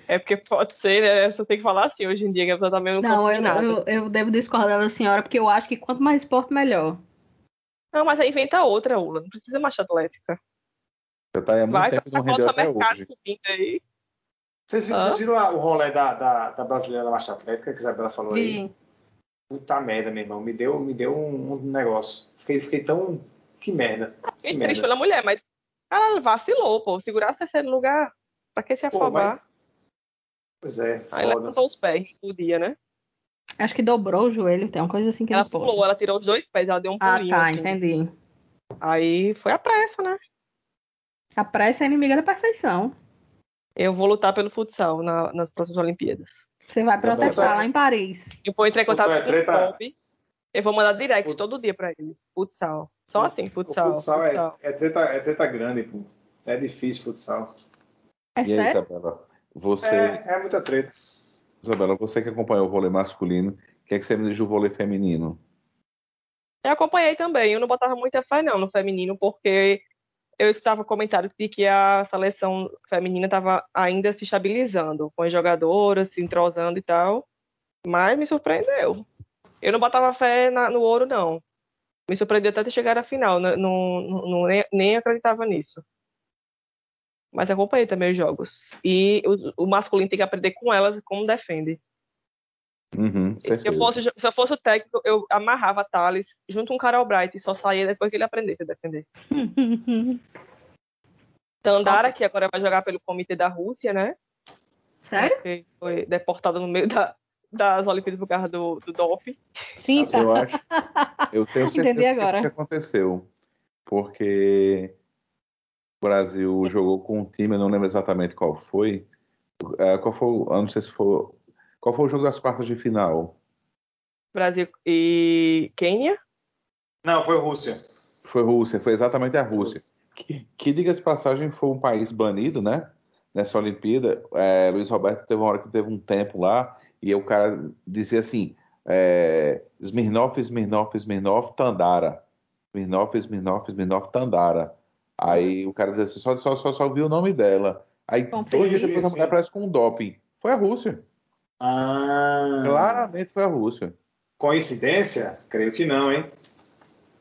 É porque pode ser, né? Você tem que falar assim hoje em dia, que a pessoa tá meio Não, eu, eu, eu devo discordar da senhora, porque eu acho que quanto mais esporte, melhor. Não, mas aí inventa outra, Ula. Não precisa marcha atlética. Já tá aí há muito Vai, tempo não rendeu o até mercado hoje. subindo aí. Vocês, viram- vocês viram a- o rolê da, da, da brasileira da marcha atlética que a Isabela falou aí? Puta merda, meu irmão. Me deu, me deu um, um negócio. Fiquei, fiquei tão. Que merda. Fiquei Que triste merda. pela mulher, mas ela vacilou, pô. Segurar o terceiro lugar. Pra que se Pô, afobar? Pois é, Aí ela foda. contou os pés no dia, né? Acho que dobrou o joelho, tem uma coisa assim que Ela pode. pulou, ela tirou os dois pés, ela deu um Ah, pulinho. tá, assim. entendi. Aí foi a pressa, né? A pressa é inimiga da perfeição. Eu vou lutar pelo futsal na- nas próximas Olimpíadas. Você vai Futsal protestar é- lá em Paris. Eu vou entrar em contato Futsal é com o Bob. Eu vou mandar direct Fut- todo dia pra ele. Futsal. Só assim, O futsal. futsal, futsal. É, é, treta, é treta grande, pô. É difícil futsal. É E aí, sério? Isabela? Você, É, é muita treta. Isabela, você que acompanhou o vôlei masculino, o que, é que você me diz do vôlei feminino? Eu acompanhei também. Eu não botava muita fé, não, no feminino, porque eu estava comentários de que a seleção feminina estava ainda se estabilizando, com as jogadoras, se entrosando e tal. Mas me surpreendeu. Eu não botava fé na- no ouro, não. Me surpreendeu até ter chegado à final. Não, não- não- nem, nem acreditava nisso. Mas acompanhei também os jogos. E o, o masculino tem que aprender com elas como defende. Uhum, Se eu, fosse, se eu fosse o técnico, eu amarrava Thales junto com o Carol Bright e só saía depois que ele aprendesse a defender. [laughs] Tandara, que agora vai jogar pelo comitê da Rússia, né? Sério? Porque foi deportada no meio da- das Olimpíadas por causa do, do doping. Sim, tá. Eu acho. Eu tenho [laughs] certeza Entendi que agora. isso que aconteceu. Porque o Brasil jogou com um time, eu não lembro exatamente qual foi. É, qual foi, o- eu não sei se foi. Qual foi o jogo das quartas de final? Brasil e Quênia. Não, foi Rússia. Foi Rússia, foi exatamente a Rússia. Que, que diga-se de passagem, foi um país banido, né? Nessa Olimpíada. É, Luiz Roberto teve uma hora que teve um tempo lá, e o cara dizia assim: é, Smirnov, Smirnov, Smirnov, Tandara. Smirnov, Smirnov, Smirnov, Tandara. Aí o cara dizia assim: só, só, só, só viu o nome dela. Aí Bom, dois dias depois a mulher aparece com um doping. Foi a Rússia. Ah, Claramente foi a Rússia. Coincidência? Creio que não, hein?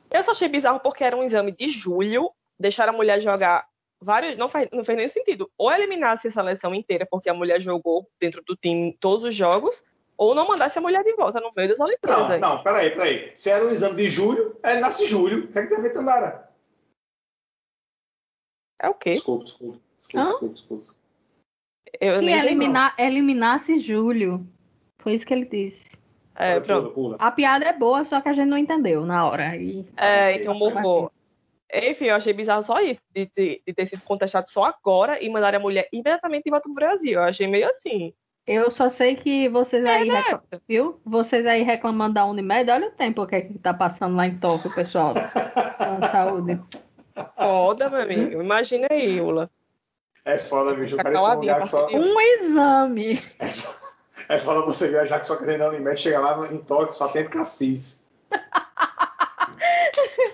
Eu só achei bizarro porque era um exame de julho, deixaram a mulher jogar vários. Não, faz, não fez nenhum sentido. Ou eliminasse a seleção inteira, porque a mulher jogou dentro do time todos os jogos, ou não mandasse a mulher de volta no meio das Olimpíadas. Não, aí. não, peraí, peraí. Se era um exame de julho, é, nasce julho. O que é que tem a ver Tandara? É o quê? Desculpa, desculpa. Desculpa, desculpa, desculpa. Eu Se não. eliminar, eliminasse Júlio. Foi isso que ele disse. É, pronto. pula. A piada é boa, só que a gente não entendeu na hora. E É, Ok, então bugou. Enfim, eu achei bizarro só isso, de, ter- de ter sido contestado só agora e mandar a mulher imediatamente de volta pro Brasil. Eu achei meio assim. eu só sei que vocês É, aí, né? viu? Vocês aí reclamando da Unimed, olha o tempo que, é que tá passando lá em Tóquio, pessoal. [laughs] Com saúde. Foda, meu amigo. Imagina aí, Ula. É foda, bicho. Eu Fica quero ir pra um só... Um exame. É foda você viajar que só querendo na Unimed, chega lá em Tóquio, só tem cassis.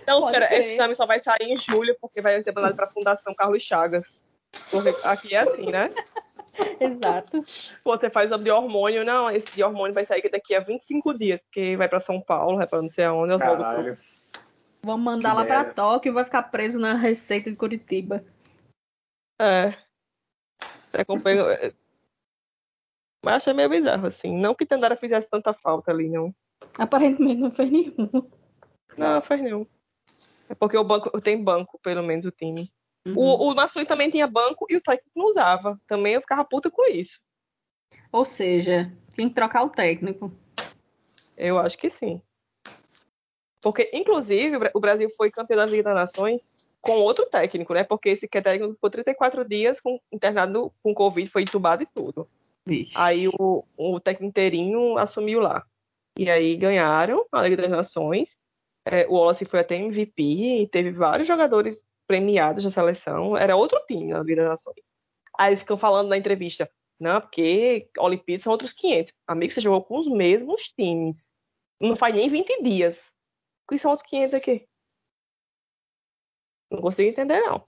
Não, Pode espera, esse exame só vai sair em julho, porque vai ser mandado pra Fundação Carlos Chagas. Porque aqui é assim, né? Exato. Pô, você faz exame de hormônio, não, esse de hormônio vai sair daqui a 25 dias, porque vai pra São Paulo, vai pra não sei aonde. eu vou- Caralho. Vamos mandar Que lá pra merda. Tóquio e vai ficar preso na receita de Curitiba. É. Você acompanha- é. Mas achei meio bizarro, assim. Não que Tandara fizesse tanta falta ali, não. Aparentemente não fez nenhum. Não, faz não. É porque o banco tem banco, pelo menos, o time. Uhum. O, o masculino também tinha banco e o técnico não usava. Também eu ficava puta com isso. Ou seja, tinha que trocar o técnico. Eu acho que sim. Porque, inclusive, o Brasil foi campeão da Liga das Nações com outro técnico, né? Porque esse que é técnico ficou 34 dias com, internado com Covid, foi entubado e tudo. Aí o, o técnico inteirinho assumiu lá. E aí ganharam a Liga das Nações. É, o Wallace foi até MVP e teve vários jogadores premiados na seleção. Era outro time na Liga das Nações. Aí eles ficam falando na entrevista, não, porque Olimpíadas são outros 500. Amigo, você jogou com os mesmos times. Não faz nem 20 dias. O que são outros 500 aqui? Não consigo entender, não.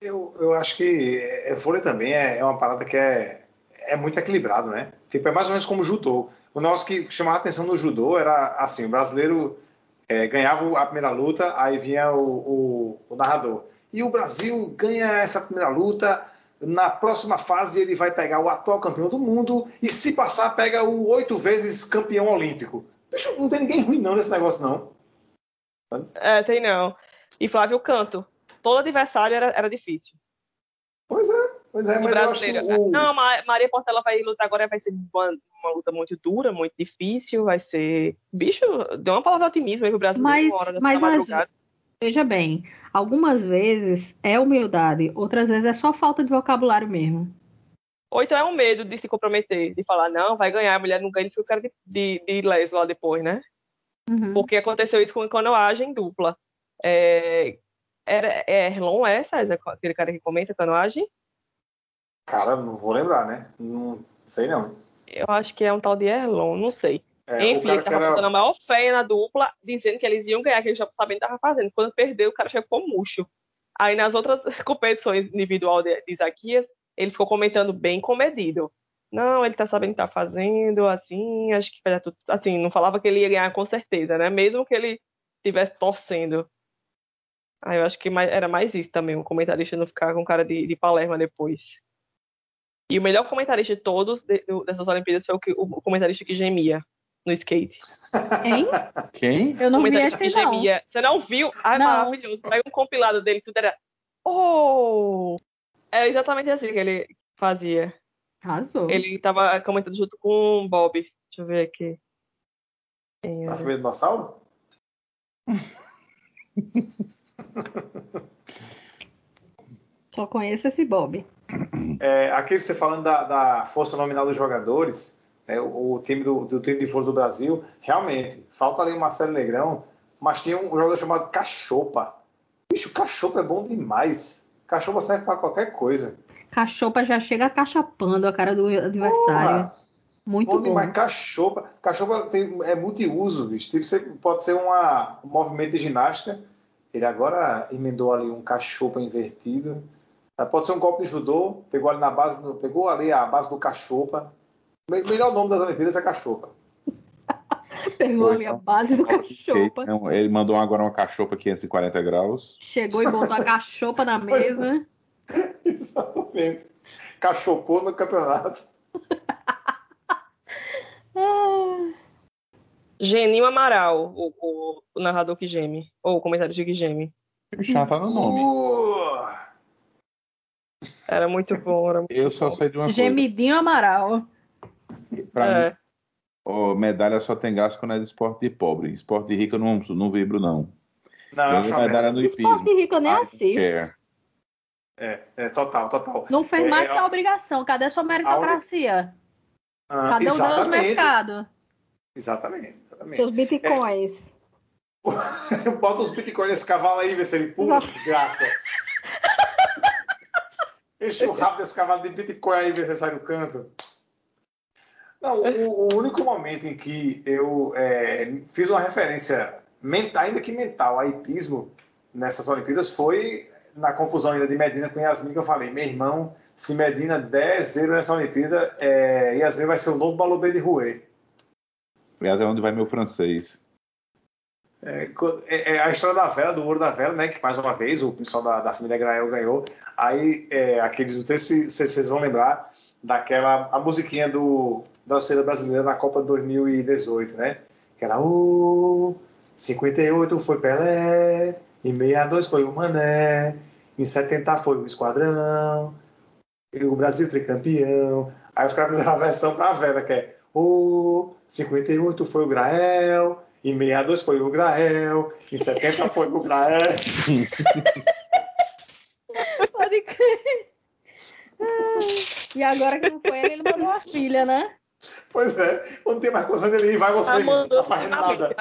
Eu, eu acho que é, vôlei também é, é uma parada que é, é muito equilibrado, né? Tipo, é mais ou menos como o judô. O nosso que chamava a atenção no judô era assim, o brasileiro é, ganhava a primeira luta, aí vinha o, o, o narrador. E o Brasil ganha essa primeira luta, na próxima fase ele vai pegar o atual campeão do mundo e se passar pega o oito vezes campeão olímpico. Bicho, não tem ninguém ruim não nesse negócio não. É, tem não. E Flávio Canto. Todo adversário era, era difícil. Pois é, pois é, mas eu acho que brasileiro. o... Não, Ma- Maria Portela vai lutar agora, vai ser uma, uma luta muito dura, muito difícil, vai ser. Bicho, deu uma palavra de otimismo aí pro Brasil Mas- hora da mas as-. Veja bem, algumas vezes é humildade, outras vezes é só falta de vocabulário mesmo. Ou então é um medo de se comprometer, de falar, não, vai ganhar, a mulher não ganha, fica o cara de, de, de leso lá depois, né? Uhum. Porque aconteceu isso com canoagem dupla. É, era, é Erlon, é, César, aquele cara que comenta canoagem? Cara, não vou lembrar, né? Não sei não. Eu acho que é um tal de Erlon, não sei. É, Enfim, ele tava era... a maior fé na dupla, dizendo que eles iam ganhar, que eles já sabendo que tava fazendo. Quando perdeu, o cara já ficou murcho. Aí nas outras [laughs] competições individual de, de Isaquias, ele ficou comentando bem comedido. Não, ele tá sabendo que tá fazendo, assim, acho que vai dar tudo. Assim, não falava que ele ia ganhar com certeza, né? Mesmo que ele estivesse torcendo. Aí eu acho que mais- era mais isso também, o comentarista não ficar com cara de, de Palerma depois. E o melhor comentarista de todos de- do- dessas Olimpíadas foi o, que, o comentarista que gemia no skate. Hein? Quem? Eu não vi comentarista esse que não. gemia. Você não viu? Ai, Não. maravilhoso. Pega um compilado dele, tudo era. Oh! Era exatamente assim que ele fazia. Arrasou. Ele tava comentando junto com o Bob. Deixa eu ver aqui. Quem Na era? do dinossauro? [laughs] [laughs] Só conheço esse Bob. É, aqui você falando da, da força nominal dos jogadores, né, o, o time do, do time de vôlei do Brasil, realmente, falta ali o Marcelo Negrão, mas tinha um jogador chamado Cachopa. Bicho, Cachopa é bom demais. Cachopa serve para qualquer coisa. Cachopa já chega cachapando a cara do adversário. Porra, Muito bom bom. demais. Cachopa. Cachopa tem, é multiuso, bicho. Tipo, você, pode ser uma, um movimento de ginástica. Ele agora emendou ali um cachopa invertido. Ah, Pode ser um golpe de judô. Pegou ali na base, do, pegou ali a base do cachopa. O me- melhor nome das Olimpíadas é cachopa. [laughs] Pegou ali a base do cachopa. não, Ele mandou agora uma cachopa 540 graus. Chegou e botou a cachopa na é. mesa. [laughs] Exatamente. Cachopou no campeonato. Ah, [laughs] Geninho Amaral, o, o- o narrador que geme. Ou o comentarista que geme. O chá tá no nome. Uh, Era muito bom. Era muito Eu só bom. sei de uma Gemidinho Amaral. coisa. Pra É. mim, ó, medalha só tem gasto quando é de esporte de pobre. Esporte de rico eu não, não vibro, não. não, eu medalha no Esporte hipismo. rico eu nem don't assisto. care. É, é, total, total. Não fez É, mais é, que a obrigação. Cadê sua meritocracia? Ah, Cadê o Deus do exatamente. mercado? Exatamente, exatamente. Seus bitcoins. [laughs] Bota os bitcoins nesse cavalo aí, vê se ele pula, Exato. desgraça. Enche o rabo desse cavalo de bitcoin aí, vê se ele sai do canto. Não, o, o único momento em que eu é, fiz uma referência mental, ainda que mental, a hipismo nessas Olimpíadas foi na confusão ainda de Medina com Yasmin, que eu falei, meu irmão, se Medina der zero nessa Olimpíada, é, Yasmin vai ser o novo Balobê de Rouet. É até onde vai meu francês. É, é, é, a história da vela, do ouro da vela, né? Que mais uma vez o pessoal da, da família Grael ganhou. Aí, é, aqueles, não sei se, vocês vão lembrar daquela a musiquinha do, da Oceana Brasileira na Copa 2018, né? Que era o 58 foi Pelé, em 62 foi o Mané, em 70 foi o Esquadrão, o Brasil tricampeão. Aí os caras fizeram a versão pra vela, que é o 58 foi o Grael, em 62 foi o Grael, em 70 foi o Grael. Pode crer. E agora que não foi ele, ele mandou uma filha, né? Pois é, não tem mais coisa dele, vai você, não tá fazendo nada.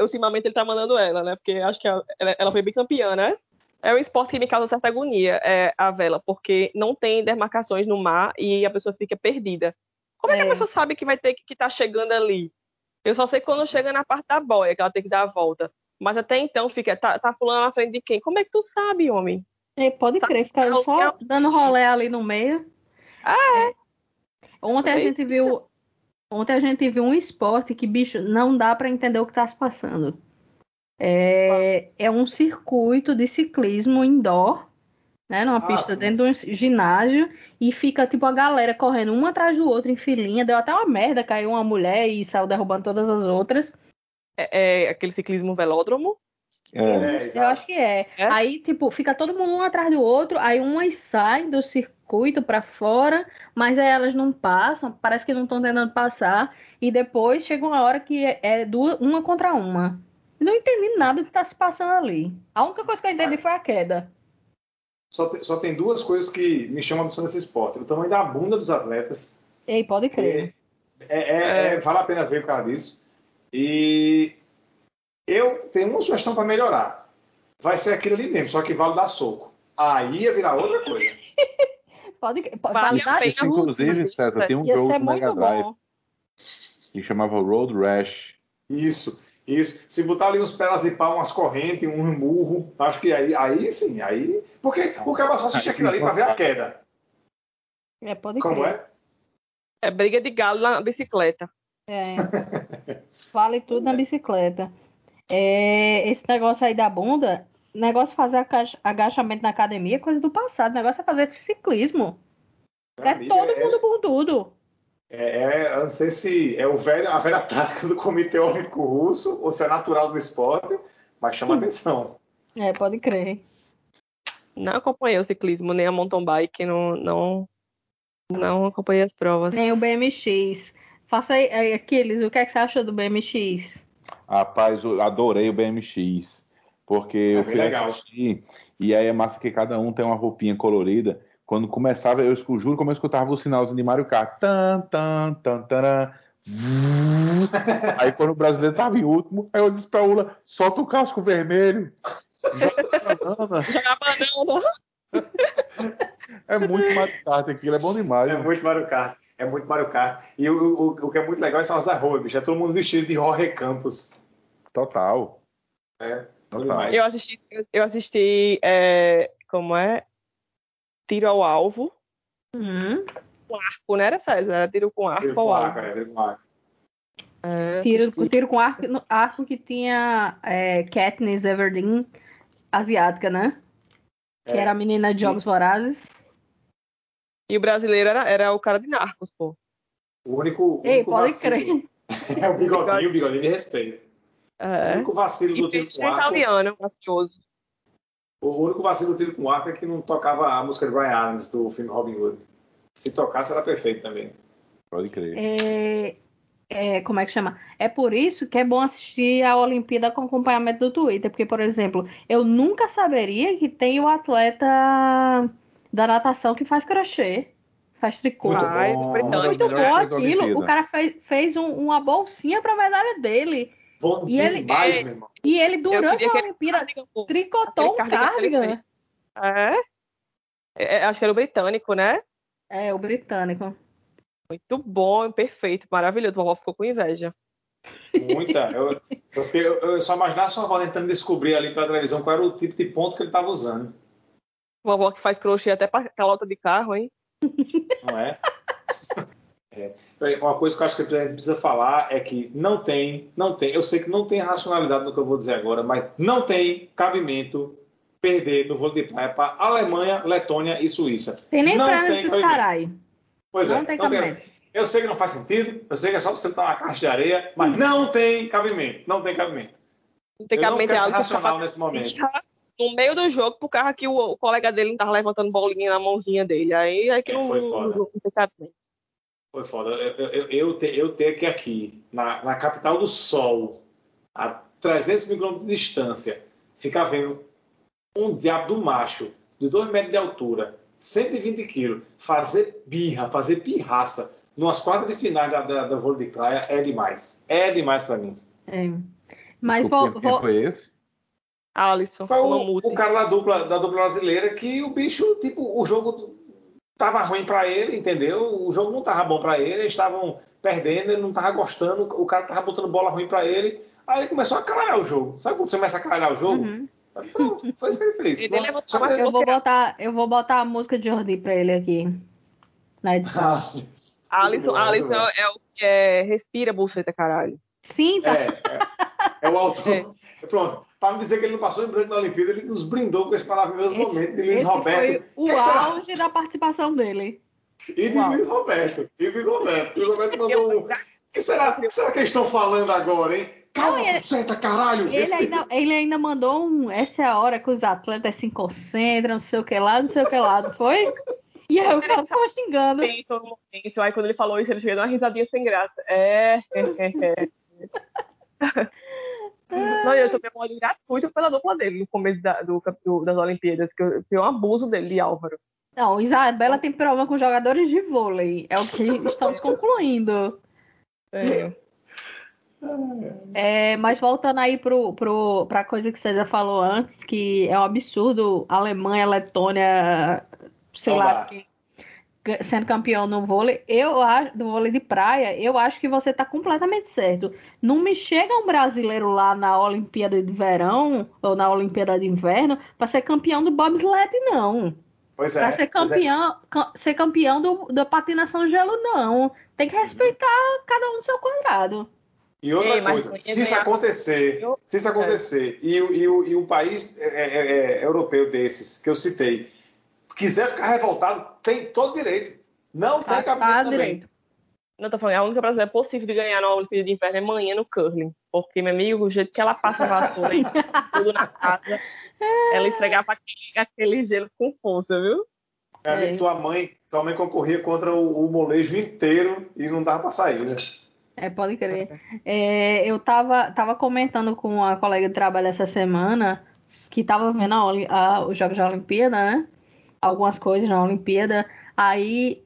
Ultimamente ele tá mandando ela, né? Porque acho que ela, ela foi bicampeã, né? É um esporte que me causa certa agonia, é, a vela, porque não tem demarcações no mar e a pessoa fica perdida. Como é, é que a pessoa sabe que vai ter que estar tá chegando ali? Eu só sei quando chega na parte da boia, que ela tem que dar a volta. Mas até então fica, tá, tá fulano na frente de quem? Como é que tu sabe, homem? É, pode crer, ficar só dando rolé ali no meio. Ah, é. Ontem a gente viu. Ontem a gente viu um esporte que, bicho, não dá para entender o que tá se passando. É, é um circuito de ciclismo indoor, né? Numa ah, pista sim. dentro de um ginásio. E fica, tipo, a galera correndo um atrás do outro em filinha. Deu até uma merda, caiu uma mulher e saiu derrubando todas as outras. É, é aquele ciclismo velódromo? É. é eu acho que é. é. Aí, tipo, fica todo mundo um atrás do outro, aí umas saem do circuito para fora, mas aí elas não passam, parece que não estão tentando passar, e depois chega uma hora que é, é uma contra uma. Não entendi nada do que está se passando ali. A única coisa que eu entendi foi a queda. Só tem, só tem duas coisas que me chamam a atenção nesse esporte: o tamanho da bunda dos atletas. Ei, pode crer. É, é, é, vale a pena ver por causa disso. E eu tenho uma sugestão para melhorar. Vai ser aquilo ali mesmo, só que vale dar soco. Aí ia virar outra coisa. [laughs] pode, pode vale a pena. Inclusive, César, tem um jogo do Mega Drive bom. que chamava Road Rash. Isso, isso. Se botar ali uns pelas e pau, umas correntes, um murro, acho que aí, aí sim, aí. Porque o cara só assiste aquilo ali para ver a queda. É, pode Como crer. é? É briga de galo na bicicleta. É. [laughs] vale tudo na bicicleta. É, esse negócio aí da bunda, negócio de fazer agachamento na academia é coisa do passado. O negócio é fazer ciclismo. É amiga, todo é, mundo bundudo. É, é, eu não sei se é o velho, a velha tática do Comitê Olímpico Russo ou se é natural do esporte, mas chama hum. atenção. É, pode crer. Não acompanhei o ciclismo, nem a mountain bike, não, não, não acompanhei as provas. Nem o BMX. Faça aí, aqueles, o que, é que você acha do BMX? Rapaz, eu adorei o BMX. Porque é eu fui legal. assistir e aí é massa que cada um tem uma roupinha colorida. Quando começava, eu juro como eu escutava o sinalzinho de Mario Kart. Tan, tan, tan, tan, aí quando o brasileiro tava em último, aí eu disse pra Ula, solta o casco vermelho. [laughs] Joga banana. é muito Mario Kart aquilo, é bom demais. É né? muito Mario Kart. É muito Mario Kart. E o, o, o que é muito legal são as rua, bicho. É todo mundo vestido de Jorge Campos. Total. É. Total. Eu assisti, eu assisti é, como é? Tiro ao alvo. Uhum. Com arco, não era César? Era tiro com arco tiro ao alvo. É, tiro com arco. É, tiro, tiro com arco, arco que tinha é, Katniss Everdeen asiática, né? Que é. era a menina de Jogos Vorazes. E o brasileiro era, era o cara de Narcos, pô. O único. Ei, único pode crer. [laughs] É o bigodinho, o bigodinho de respeito. É. O único vacilo do tiro com arco. italiano, mafioso. O único vacilo do tiro com arco é que não tocava a música de Brian Adams do filme Robin Hood. Se tocasse, era perfeito também. Pode crer. É, é, como é que chama? É por isso que é bom assistir a Olimpíada com acompanhamento do Twitter. Porque, por exemplo, eu nunca saberia que tem o atleta da natação que faz crochê, faz tricô. Muito bom, muito bom aquilo. O cara fez, fez um, uma bolsinha para medalha dele. Bom e ele, demais, é, meu irmão. E ele, durante a Olimpíada, tricotou um cardigan. É? é? Acho que era o britânico, né? É, o britânico. Muito bom, perfeito, maravilhoso. O vovó ficou com inveja. Muita. Eu, eu, fiquei, eu, eu só imaginava sua avó tentando descobrir ali pela televisão qual era o tipo de ponto que ele estava usando. Vovó que faz crochê até pra calota de carro, hein? Não é? É? Uma coisa que eu acho que a gente precisa falar é que não tem, não tem, eu sei que não tem racionalidade no que eu vou dizer agora, mas não tem cabimento perder no vôlei de praia para Alemanha, Letônia e Suíça. Tem nem não pra tem cabimento. caralho. Pois Não é, tem não tem- cabimento. Eu sei que não faz sentido, eu sei que é só você estar na caixa de areia, mas não tem cabimento, não tem cabimento. Não tem eu não cabimento quero é racional fica nesse momento. [laughs] no meio do jogo pro carro que o, colega dele não tava levantando bolinha na mãozinha dele. Aí é que É, não, foi não, foda. não tem cabimento. Foi foda. Eu, eu, eu, eu, te- eu ter que aqui, na, na capital do Sol, a 300 mil quilômetros de distância, ficar vendo um diabo do macho de 2 metros de altura, 120 quilos, fazer birra, fazer pirraça, numas quadras de finais da, da, da vôlei de praia, é demais. É demais pra mim. É. Mas Desculpa, vou, quem vou- foi esse? Alisson, Foi o, o cara da dupla, da dupla brasileira que o bicho, tipo, o jogo tava ruim pra ele, entendeu? O jogo não tava bom pra ele, eles estavam perdendo, ele não tava gostando, o cara tava botando bola ruim pra ele. Aí ele começou a caralhar o jogo. Sabe quando você começa a caralhar o jogo? Uhum. Pronto, foi isso que ele fez. Ele eu vou botar, eu vou botar a música de Jordi pra ele aqui. Na edição. Ah, [laughs] Alisson, Alisson é, é o que é respira, buceta, caralho. Sim, tá. É, é, é o autor. [laughs] Pronto. Para não dizer que ele não passou em branco na Olimpíada, ele nos brindou com esse maravilhoso Esse- momento de Luiz Esse Roberto. foi o Que que será? auge da participação dele. E de Uau. Luiz Roberto. E Luiz Roberto. Luiz Roberto mandou um. O que será, que será que eles estão falando agora, hein? Calma, ele- senta, caralho! Ele Esse- ainda, ele ainda mandou um. Essa é a hora que os atletas se concentram, não sei o que lá, não sei o que lá, não foi? E aí o cara ficou xingando. Pensa no momento. Aí quando ele falou isso, ele chegou uma risadinha sem graça. É, é, é, é. [laughs] Não, e eu tomei um ódio gratuito pela dupla dele no começo da- do, do- das Olimpíadas, que eu- foi um abuso dele, de Álvaro. Não, Isabela tem problema com jogadores de vôlei. É o que estamos concluindo. É. É, mas voltando aí pro, pro, pra coisa que César falou antes, que é um absurdo Alemanha, Letônia, sei Não lá, que- sendo campeão no vôlei, eu acho, do vôlei de praia, eu acho que você tá completamente certo. Não me chega um brasileiro lá na Olimpíada de Verão ou na Olimpíada de Inverno pra ser campeão do bobsled, não. Pois é. Pra ser é. campeão, ca- ser campeão do, da patinação de gelo, não. Tem que respeitar cada um no seu quadrado. E outra Ei, coisa, se isso acontecer, Eu- se isso acontecer, e, o- e, o- e um país é, é, é, europeu desses que eu citei quiser ficar revoltado, tem todo direito. Não tem Tá, cabimento tá também. direito. Não, tô falando, a única brasileira possível de ganhar na Olimpíada de Inverno é manhã no curling. Porque, meu amigo, o jeito que ela passa a vassoura e [laughs] tudo na casa, ela esfregava aquele, aquele gelo com força, viu? Meu amigo, É. tua mãe, tua mãe concorria contra o, o molejo inteiro e não dava pra sair, né? É, pode crer. É, eu tava, tava comentando com uma colega de trabalho essa semana que tava vendo a a- os Jogos da Olimpíada, né? Algumas coisas na Olimpíada. Aí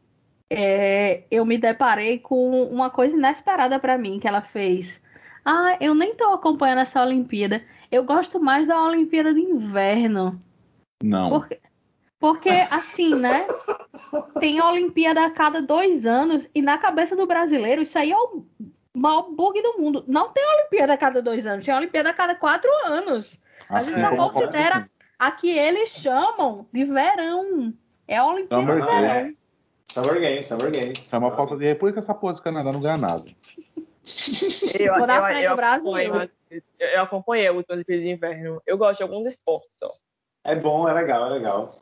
é, eu me deparei com uma coisa inesperada pra mim que ela fez. Ah, eu nem tô acompanhando essa Olimpíada. Eu gosto mais da Olimpíada de Inverno. Não. Porque, porque assim, né? Tem a Olimpíada a cada dois anos e na cabeça do brasileiro isso aí é o maior bug do mundo. Não tem Olimpíada a cada dois anos, tem Olimpíada a cada quatro anos. A gente Assim já a Copa do considera Mundo. A que eles chamam de verão. É a Olimpíada Summer de verão. Summer Games, Summer Games. É uma falta de república essa porra desse Canadá não ganha nada. Eu, Vou frente eu do Brasil. eu, acompanhei última Olimpíada de Inverno. Eu gosto de alguns esportes só. É bom, é legal, é legal.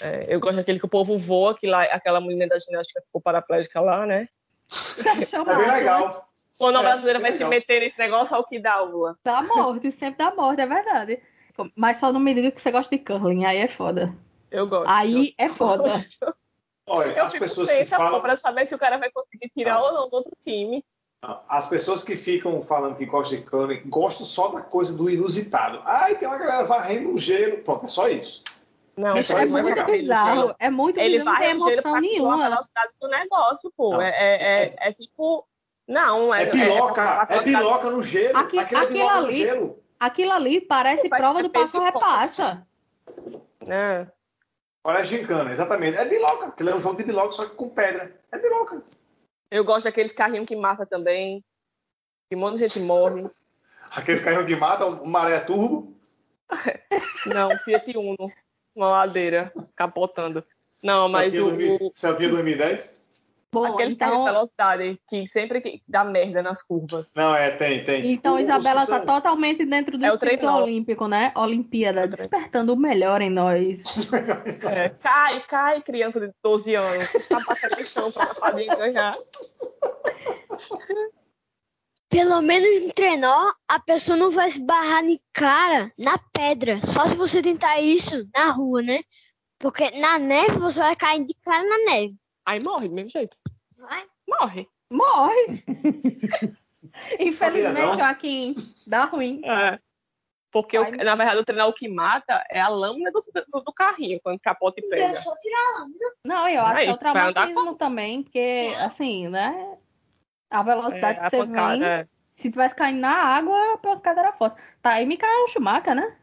É, eu gosto daquele que o povo voa, que lá, aquela menina da ginástica ficou paraplégica lá, né? Chama, É bem legal. Quando a É, brasileira é vai legal. se meter nesse negócio, ao que dá aula. Dá morte, sempre dá morte, é verdade. Mas só não me diga que você gosta de curling, aí é foda. Eu gosto. Aí é eu foda. gosto. [laughs] Olha, Eu as fico pessoas que falam. pra saber se o cara vai conseguir tirar Ah. ou não do outro time. As pessoas que ficam falando que gostam de curling gostam só da coisa do inusitado. Ai, tem uma galera varrendo um gelo. Pronto, é só isso. Não, É só É isso, é muito legal. bizarro. É muito Ele bizarro, não tem o gelo emoção pra a nenhuma. velocidade do negócio, pô. Não. É, é, é, é tipo. Não, é. É piloca, é, é- piloca no gelo. Aqui- Aquilo é aquilo piloca no ali- gelo. Aquilo ali parece prova do peso passo de repassa. É. Parece gincana, exatamente. É biloca. Aquilo é um jogo de biloca, só que com pedra. É biloca. Eu gosto daqueles carrinhos que mata também. Que um monte de gente morre. [laughs] Aqueles carrinhos que matam, um maré turbo. [laughs] Não, Fiat Uno, uma ladeira, capotando. Não, mas o, o, Celtinha 2010? Bom, aquele carro de então, velocidade que sempre que dá merda nas curvas. Não, é, tem, tem. então O- Isabela está totalmente dentro do É o espírito olímpico, né? Olimpíada, É despertando o melhor em nós. [laughs] É, cai, cai, criança de 12 anos. Está batendo no chão pra Fadinha ganhar. Pelo menos no trenó, a pessoa não vai se barrar de cara na pedra. Só se você tentar isso na rua, né? Porque na neve você vai cair de cara na neve. Aí morre do mesmo jeito. Vai. Morre. Morre! [laughs] Infelizmente? Joaquim, dá ruim. É. Porque, o- na verdade, o treinador que mata é a lâmina do, do, do carrinho, quando capota e pega. só tirar Não, eu acho Aí, que é o traumatismo também, porque, assim, né? A velocidade É, que a você pancada, vem, é. se tivesse caindo na água, a pancada era forte. Tá aí Mikael Schumacher, né?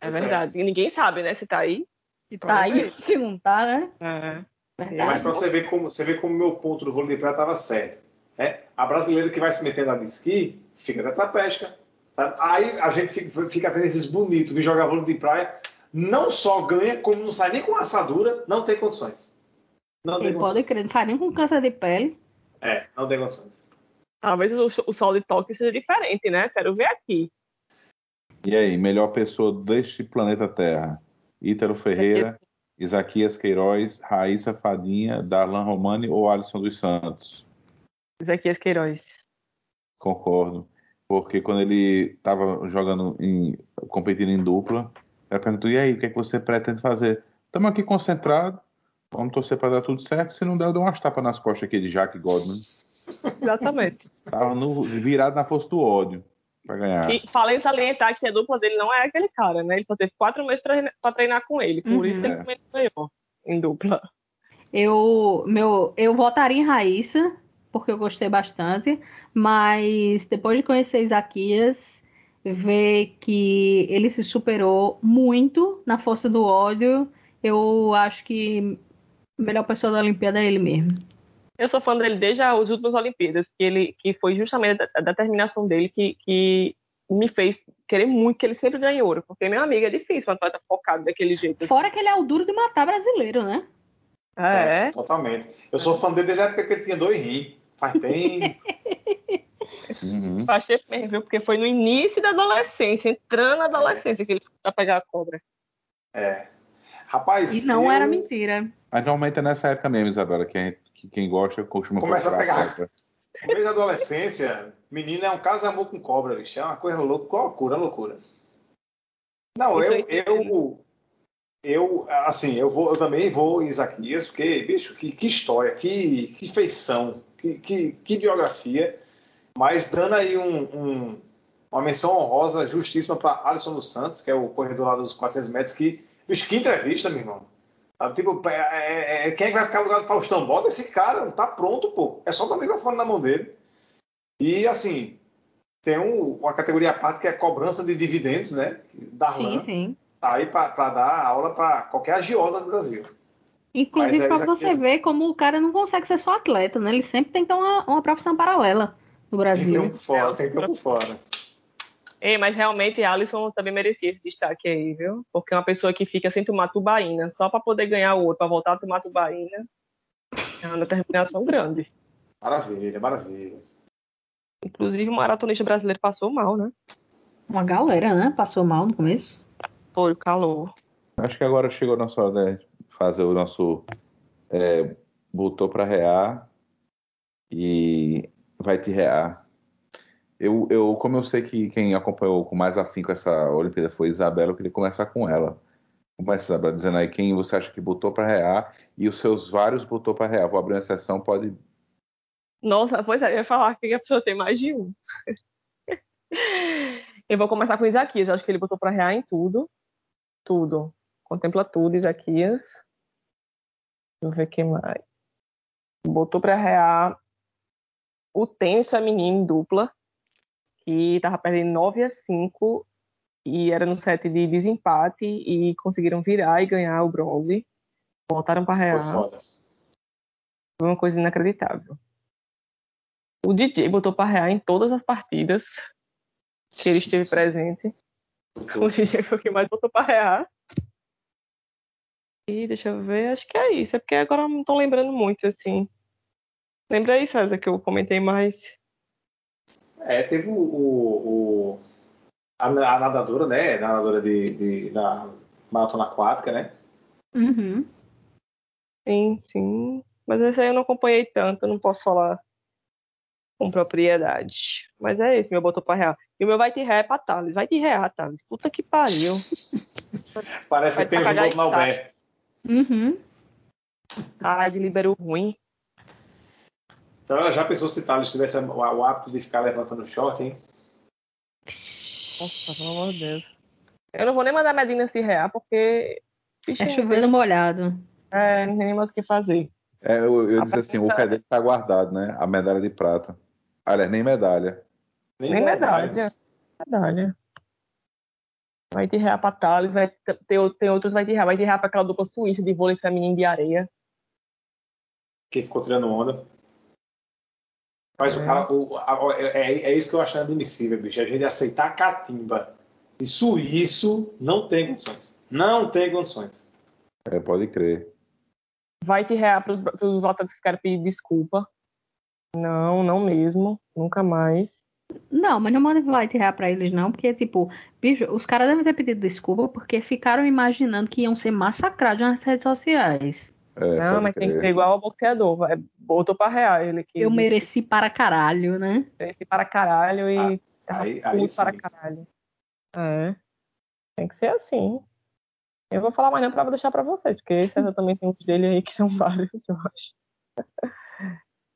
É verdade. E ninguém sabe, né, se tá aí. Se tá aí, se não tá, né? É. Verdade. Mas para você ver como você vê como o meu ponto do vôlei de praia estava certo. né? A brasileira que vai se meter na de esqui fica tetraplégica. Tá? Aí a gente fica, fica vendo esses bonitos vir jogar vôlei de praia. Não só ganha, como não sai nem com assadura, não tem condições. Não tem pode crer, não sai nem com câncer de pele. É, não tem condições. Talvez o, o sol de Tóquio seja diferente, né? Quero ver aqui. E aí, melhor pessoa deste planeta Terra? Ítalo Ferreira, Isaquias Queiroz, Raíssa Fadinha, Darlan Romani ou Alisson dos Santos? Zequias Queiroz. Concordo. Porque quando ele estava jogando em. competindo em dupla, ela perguntou: e aí, o que, é que você pretende fazer? Estamos aqui concentrados, vamos torcer para dar tudo certo. Se não der, eu dou umas tapas nas costas aqui de Jack Godman. Exatamente. Tava no- virado na força do ódio para ganhar. E falei salientar que a dupla dele não é aquele cara, né? Ele só teve quatro meses pra, pra treinar com ele. Por Uhum. isso que ele É. também ganhou em dupla. Eu, meu, eu votaria em Raíssa, porque eu gostei bastante, mas depois de conhecer Isaquias, ver que ele se superou muito na força do ódio, eu acho que a melhor pessoa da Olimpíada é ele mesmo. Eu sou fã dele desde as últimas Olimpíadas, que, ele, que foi justamente a, determinação dele que, que me fez querer muito que ele sempre ganhe ouro. Porque, meu amigo, é difícil um atleta focado daquele jeito. Fora que ele é o duro de matar brasileiro, né? É, totalmente. Eu sou fã dele desde a época que ele tinha dois rins. Faz tempo. [laughs] Uhum. eu achei mesmo, viu? Porque foi no início da adolescência, entrando na adolescência, que ele foi pra pegar a cobra. É. Rapaz, E não eu- era mentira. Mas normalmente é nessa época mesmo, Isabela, que, a gente- que quem gosta costuma Começa a pegar. Desde a adolescência, menino é um caso amor com cobra, bicho. É uma coisa louca, loucura, loucura. Não, eu, eu, eu, assim, eu vou, eu também vou em Isaquias, porque, bicho, que, que história, que, que feição, que, que, que biografia. Mas dando aí um, um- uma menção honrosa, justíssima para Alisson dos Santos, que é o corredor lá dos 400 metros, que, bicho, que entrevista, meu irmão. Tá, Tipo, é, é- é- quem é que vai ficar no lugar do Faustão? Bota esse cara, tá pronto, pô. É só dar o microfone na mão dele. E, assim, tem um- uma categoria à parte que é cobrança de dividendos, né? Darlan Sim, sim. tá aí para dar aula para qualquer agiota do Brasil. Inclusive, é para você ver como o cara não consegue ser só atleta, né? Ele sempre tem que ter uma, uma profissão paralela no Tem Brasil. um por fora, tem que ter um por fora. Ei, mas realmente Alisson também merecia esse destaque aí, viu? Porque é uma pessoa que fica sem tomar tubaína, só para poder ganhar o ouro, para voltar a tomar tubaína, é uma determinação grande. Maravilha, maravilha. Inclusive, o maratonista brasileiro passou mal, né? Uma galera, né? Passou mal no começo. Por o calor. Acho que agora chegou a nossa hora de fazer o nosso. É, botou para rear e vai te rear. Eu, eu, como eu sei que quem acompanhou com mais afinco essa Olimpíada foi Isabela, eu queria começar com ela. Começa, Isabela, dizendo aí quem você acha que botou para rear e os seus vários botou para rear. Vou abrir uma sessão, pode. Nossa, pois é, eu ia falar que a pessoa tem mais de um. [laughs] Eu vou começar com Isaquias. Acho que ele botou para rear em tudo. Tudo. Contempla tudo, Isaquias. Deixa eu ver quem mais. Botou para rear o tênis feminino em dupla, que tava perdendo 9 a 5 e era no set de desempate e conseguiram virar e ganhar o bronze. Voltaram para Foi rear. foda. Foi uma coisa inacreditável. O DJ botou pra rear em todas as partidas que ele esteve presente. O DJ foi o que mais botou pra rear. E deixa eu ver, acho que é isso. É porque agora não tô lembrando muito, assim. Lembra aí, César, que eu comentei mais. É, teve o, o, o- a, a nadadora, né? A nadadora de, de, da maratona aquática, né? Uhum. Sim, sim. Mas esse aí eu não acompanhei tanto, não posso falar com propriedade. Mas é esse, meu botou pra real. E o meu vai te ré é pra Thales. Vai te rear, Thales. Puta que pariu. [laughs] Parece Vai que tem o estádio. Albé. Uhum. Caralho, de liberou ruim. Então ela já pensou se Thales tivesse o, o hábito de ficar levantando short, hein? Nossa, pelo amor de Deus. Eu não vou nem mandar a Medina se rear, porque. Bicho, É chovendo molhado. É, não tem nem mais o que fazer. É, eu, eu disse assim, o pergunta- pé dele tá guardado, né? A medalha de prata. Aliás, nem medalha. Nem medalha. Medalha. Vai te rear pra Thales, vai ter, tem outros vai te rear. Vai te rear pra aquela dupla suíça de vôlei feminino de areia. Que ficou tirando onda. Mas o cara, o- a- é, é isso que eu acho inadmissível, bicho. A gente aceitar a catimba de suíço não tem condições. Não tem condições. É, pode crer. Vai te rear pros, pros votantes que querem pedir desculpa. Não, não mesmo. Nunca mais. Não, mas não manda vai tirar pra eles, não, porque, tipo, bicho, os caras devem ter pedido desculpa porque ficaram imaginando que iam ser massacrados nas redes sociais. É, não, mas tem que ser igual ao boxeador. Vai, botou pra rear ele que Eu mereci para caralho, né? merece para caralho e Ah, aí- aí para sim. caralho. É. Tem que ser assim. Eu vou falar mais não pra deixar pra vocês, porque César também tem uns dele aí que são [laughs] vários, eu acho.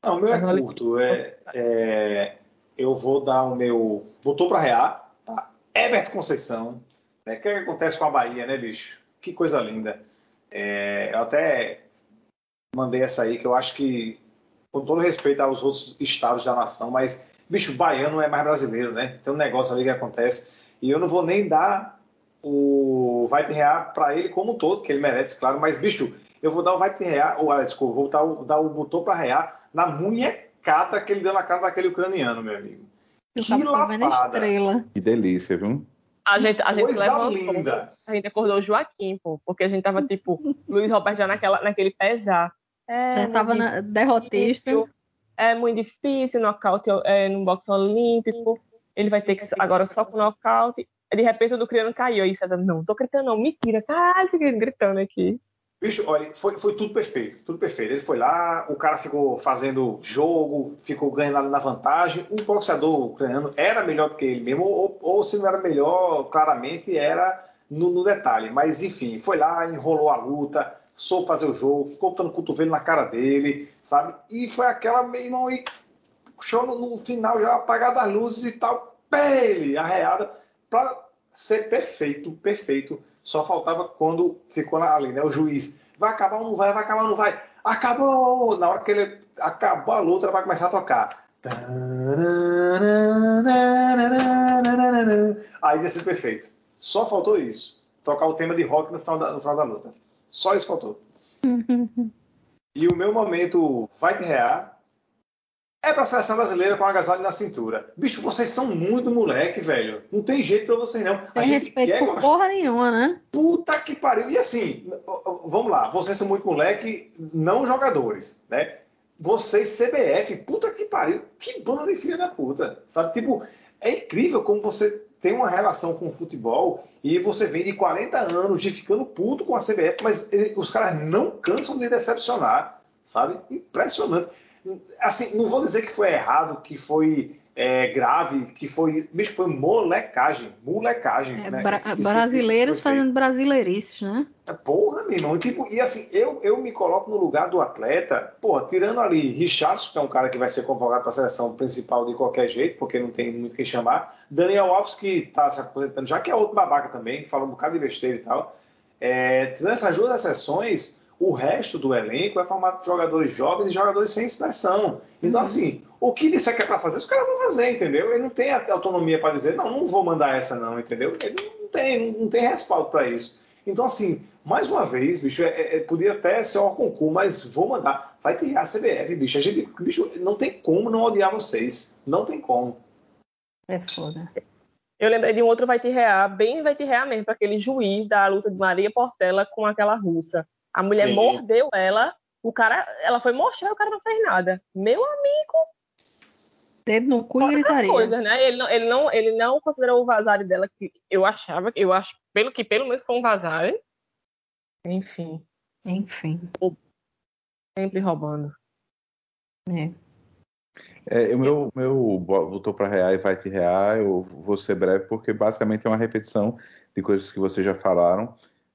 Não, o meu é curto. É, é, eu vou dar o meu. Voltou para rear. Tá? Herbert Conceição. Né? O que, é que acontece com a Bahia, né, bicho? Que coisa linda. É, eu até mandei essa aí, que eu acho que, com todo respeito aos outros estados da nação, mas, bicho, baiano é mais brasileiro, né? Tem um negócio ali que acontece. E eu não vou nem dar o vai te rear para ele como um todo, que ele merece, claro, mas, bicho, eu vou dar o vai te rear, ou, ah, desculpa, vou dar o, dar o botou para rear na munhecada que ele deu na cara daquele ucraniano, meu amigo. Eu Que lapada. estrela. Que delícia, viu? A gente, a gente Coisa levantou, linda. a gente acordou o Joaquim, pô, porque a gente tava tipo, Luiz Roberto já naquela, naquele pesar. É, Já tava muito na derrotista. difícil, É muito difícil, nocaute é, no boxe olímpico. Ele vai ter que agora só com nocaute. De repente o do criano caiu. Aí César, não, tô gritando, não, mentira, caralho, fiquei gritando aqui. Bicho, olha, foi, foi tudo perfeito, tudo perfeito. Ele foi lá, o cara ficou fazendo jogo, ficou ganhando na vantagem. O boxeador ucraniano era melhor do que ele mesmo, ou, ou se não era melhor, claramente era no, no detalhe. Mas enfim, foi lá, enrolou a luta, soube fazer o jogo, ficou botando cotovelo na cara dele, sabe? E foi aquela, meu irmão, e show no, no final já apagada as luzes e tal, pele, arreada, pra ser perfeito, perfeito. Só faltava quando ficou ali, né? O juiz. Vai acabar ou não vai? Vai acabar ou não vai? Acabou! Na hora que ele acabou a luta, vai começar a tocar. Aí ia ser perfeito. Só faltou isso. Tocar o tema de rock no final da, no final da luta. Só isso faltou. E o meu momento vai te rear é pra seleção brasileira com agasalho na cintura. Bicho, vocês são muito moleque, velho. Não tem jeito pra vocês, não. A Tem gente respeito quer por porra nenhuma, né? Puta que pariu. E assim, vamos lá, vocês são muito moleque, não jogadores, né? Vocês, CBF, puta que pariu, que bando de filha da puta, sabe? Tipo, é incrível como você tem uma relação com o futebol e você vem de 40 anos de ficando puto com a CBF, mas ele- os caras não cansam de decepcionar, sabe? Impressionante. Assim, não vou dizer que foi errado, que foi é, grave, que foi. Bicho, foi molecagem. Molecagem. É, né? bra- Isso- brasileiros isso fazendo brasileirices, né? Porra, meu irmão. Tipo, e assim, eu, eu me coloco no lugar do atleta, porra, tirando ali Richardson, que é um cara que vai ser convocado para a seleção principal de qualquer jeito, porque não tem muito quem chamar. Daniel Alves, que está se aposentando, já que é outro babaca também, que fala um bocado de besteira e tal. É, tirando essas duas exceções, o resto do elenco é formado de jogadores jovens e jogadores sem expressão. Então, assim, o que disser que é para fazer, os caras vão fazer, entendeu? Ele não tem autonomia para dizer, não, não vou mandar essa, não, entendeu? Ele não tem, não tem respaldo para isso. Então, assim, mais uma vez, bicho, é, é, podia até ser um concurso, mas vou mandar. vai ter a CBF, bicho. A gente, bicho, não tem como não odiar vocês. Não tem como. É foda. Eu lembrei de um outro vai te rear, bem vai te rear mesmo, para aquele juiz da luta de Maria Portela com aquela russa. A mulher Sim. mordeu ela, o cara, ela foi mostrar, o cara não fez nada. Meu amigo, Dedo no cu e fora das gritaria. coisas, né? Ele não, ele não, ele não considerou o vazare dela que eu achava, eu acho, pelo que pelo menos foi um vazare. Enfim, Enfim. sempre roubando. É. É, o meu, meu voltou para rear e vai te rear. Eu vou ser breve porque basicamente é uma repetição de coisas que vocês já falaram.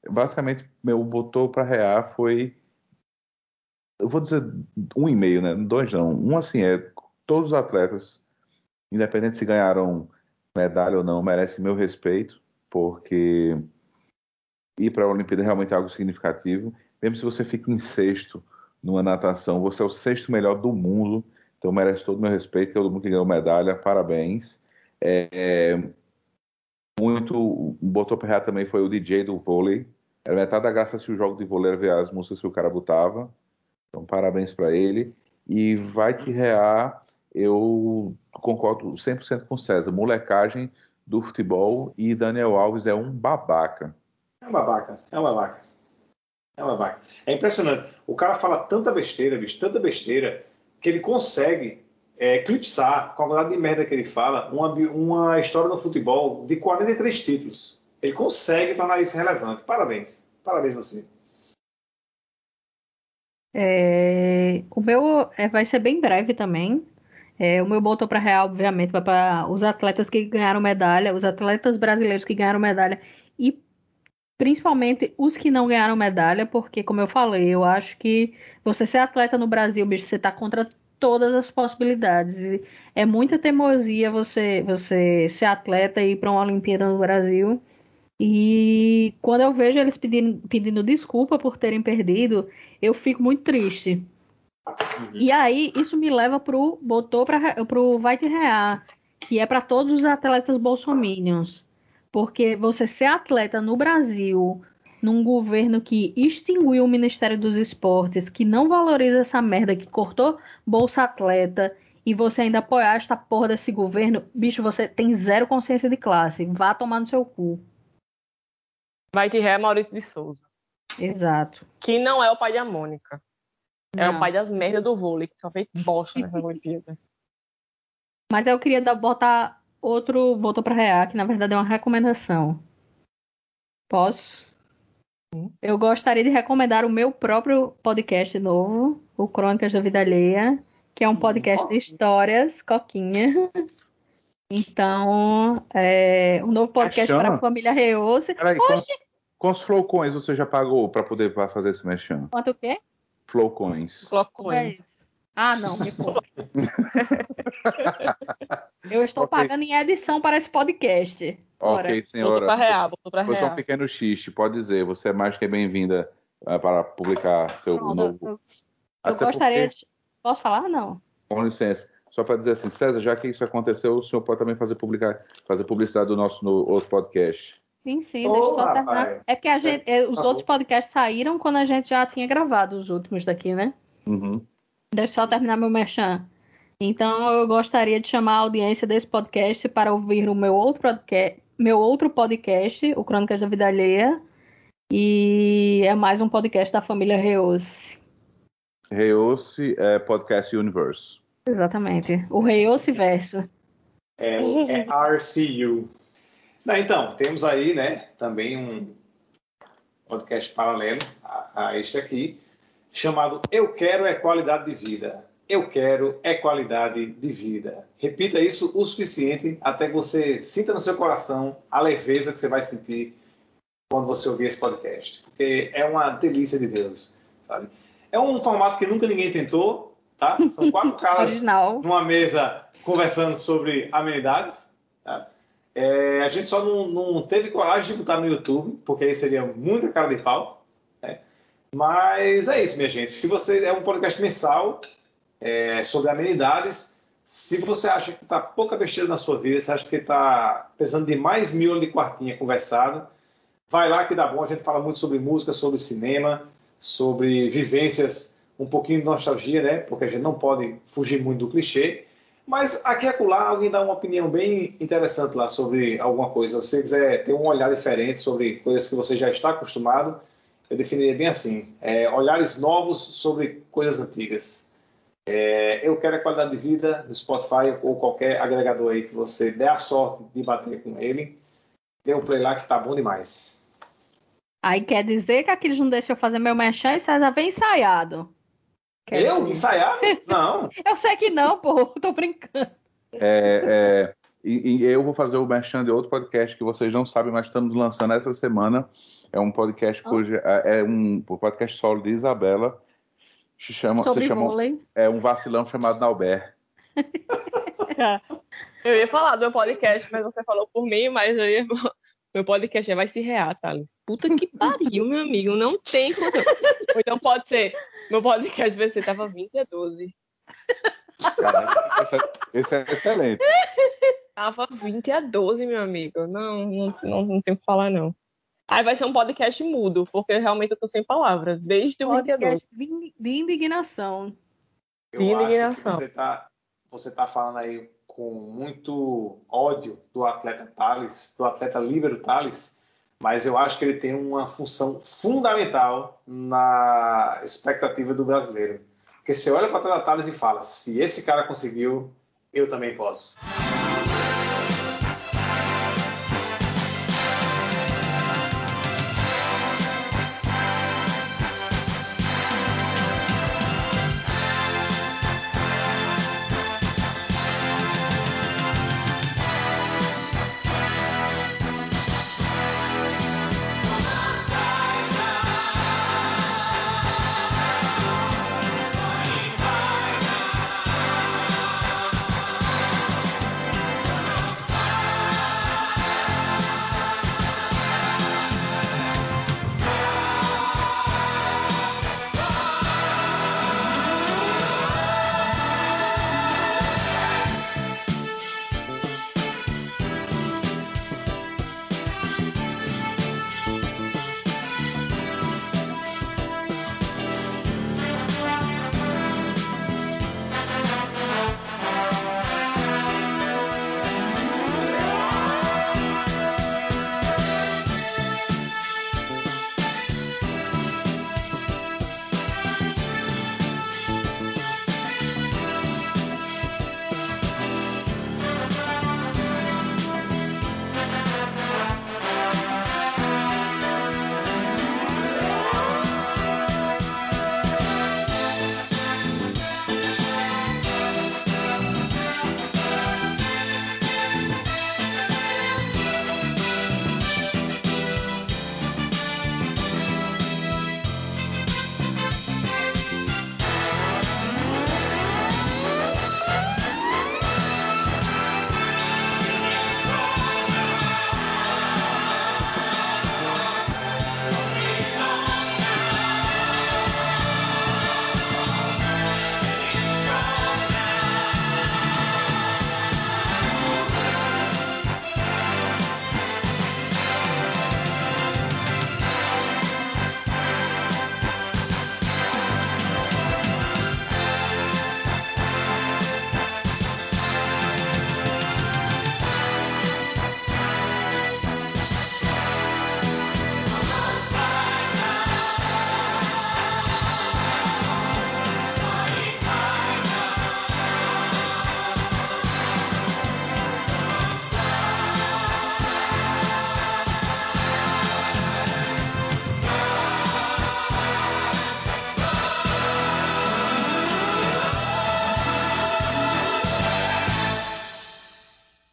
Basicamente, meu botou para rear foi, eu vou dizer um e meio, né? Dois não. Um assim é todos os atletas, independente se ganharam medalha ou não, merecem meu respeito, porque ir para a Olimpíada é realmente algo significativo. Mesmo se você fica em sexto numa natação, você é o sexto melhor do mundo. Então merece todo o meu respeito, todo mundo que ganhou medalha, parabéns. É, muito, botou pra também foi o DJ do vôlei. Era metade da graça se o jogo de vôlei era ver as músicas que o cara botava. Então parabéns para ele. E vai te rear, eu concordo 100% com o César. Molecagem do futebol e Daniel Alves é um babaca. É um babaca, é um babaca. É um babaca. É impressionante. O cara fala tanta besteira, bicho, tanta besteira, que ele consegue é, eclipsar, com a quantidade de merda que ele fala, uma, uma história no futebol de 43 títulos. Ele consegue tornar isso relevante. Parabéns. Parabéns a você. É, o meu é, vai ser bem breve também. É, o meu botou para real, obviamente, vai para os atletas que ganharam medalha, os atletas brasileiros que ganharam medalha e principalmente os que não ganharam medalha, porque, como eu falei, eu acho que você ser atleta no Brasil, bicho, você tá contra todas as possibilidades. E é muita teimosia você, você ser atleta e ir para uma Olimpíada no Brasil. E quando eu vejo eles pedindo, pedindo desculpa por terem perdido, eu fico muito triste. E aí, isso me leva pro botou para pro vai te rear, que é para todos os atletas bolsominions. Porque você ser atleta no Brasil, num governo que extinguiu o Ministério dos Esportes, que não valoriza essa merda, que cortou Bolsa Atleta, e você ainda apoiar esta porra desse governo, bicho, você tem zero consciência de classe. Vá tomar no seu cu. Vai te rear Maurício de Souza, Exato. que não é o pai da Mônica. É o pai das merdas do vôlei, que só fez bosta nessa [laughs] Olimpíada. Mas eu queria dar- botar outro voto para real, que na verdade é uma recomendação. Posso? Sim. Eu gostaria de recomendar o meu próprio podcast novo, o Crônicas da Vida Alheia, que é um podcast de histórias, Coquinha. Então, é um novo podcast para a família Reose. Peraí, quantos, quantos flowcoins você já pagou para poder fazer esse mexão? Quanto o quê? Flowcoins. Colocou É. Ah, não, me conta. [laughs] Eu estou Ok. pagando em edição para esse podcast. Ora. Ok, senhora. pra real, botou pra Foi só um real. pequeno xiste, pode dizer. Você é mais que bem-vinda ah, para publicar seu Pronto, novo. eu, eu Até gostaria porque, de. Posso falar? Não. com licença, só para dizer assim, César, já que isso aconteceu, o senhor pode também fazer, publicar, fazer publicidade do nosso no, outro podcast. Sim, sim, Ô, deixa eu só rapaz. terminar. É porque gente, é, os favor. outros podcasts saíram quando a gente já tinha gravado os últimos daqui, né? Uhum. Deixa eu só terminar meu merchan. Então, eu gostaria de chamar a audiência desse podcast para ouvir o meu outro podcast, meu outro podcast, o Crônicas da Vida Alheia. E é mais um podcast da família Reose. Reouce é Podcast Universe. Exatamente. O Reose Verso. É, é RCU. Não, então, temos aí, né, também um podcast paralelo a, a este aqui, chamado Eu Quero é Qualidade de Vida. Eu quero é qualidade de vida. Repita isso o suficiente até que você sinta no seu coração a leveza que você vai sentir quando você ouvir esse podcast. Porque é uma delícia de Deus, sabe? É um formato que nunca ninguém tentou, tá? São quatro [laughs] caras numa mesa conversando sobre amenidades. tá? É, a gente só não, não teve coragem de botar no YouTube, porque aí seria muita cara de pau. né? Mas é isso, minha gente. Se você é um podcast mensal é, sobre amenidades, se você acha que está pouca besteira na sua vida, se acha que está precisando de mais miolo de quartinha conversado, vai lá que dá bom. A gente fala muito sobre música, sobre cinema, sobre vivências um pouquinho de nostalgia, né? Porque a gente não pode fugir muito do clichê. Mas aqui e acolá alguém dá uma opinião bem interessante lá sobre alguma coisa. Se você quiser ter um olhar diferente sobre coisas que você já está acostumado, eu definiria bem assim: é, olhares novos sobre coisas antigas. É, eu quero a qualidade de vida no Spotify ou qualquer agregador aí que você der a sorte de bater com ele. Dê um play lá que tá bom demais. Aí quer dizer que aqueles não deixam eu fazer meu merchan e César vem ensaiado. Quer eu? Dizer... Ensaiado? Não. [laughs] eu sei que não, pô. [laughs] Tô brincando. É, é, e, e, eu vou fazer o merchan de outro podcast que vocês não sabem, mas estamos lançando essa semana. É um podcast oh. cujo, é, é um podcast solo de Isabela. Se chama, Sobre se chama, vôlei. É um vacilão chamado Nauber. [laughs] eu ia falar do meu podcast, mas você falou por mim, mas eu ia... Meu podcast vai se rear, Thales. Puta que pariu, meu amigo. Não tem como. Ou então pode ser. Meu podcast vai ser tava 20 a 12. Caraca, esse, é, esse é excelente. Tava 20 a 12, meu amigo. Não, não, não, não tem o que falar, não. Aí vai ser um podcast mudo, porque realmente eu tô sem palavras. Desde o 20 a 12. De indignação. Eu de indignação. acho que você tá, você tá falando aí com muito ódio do atleta Thales, do atleta líbero Thales, mas eu acho que ele tem uma função fundamental na expectativa do brasileiro. Porque você olha para o atleta Thales e fala: se esse cara conseguiu, eu também posso.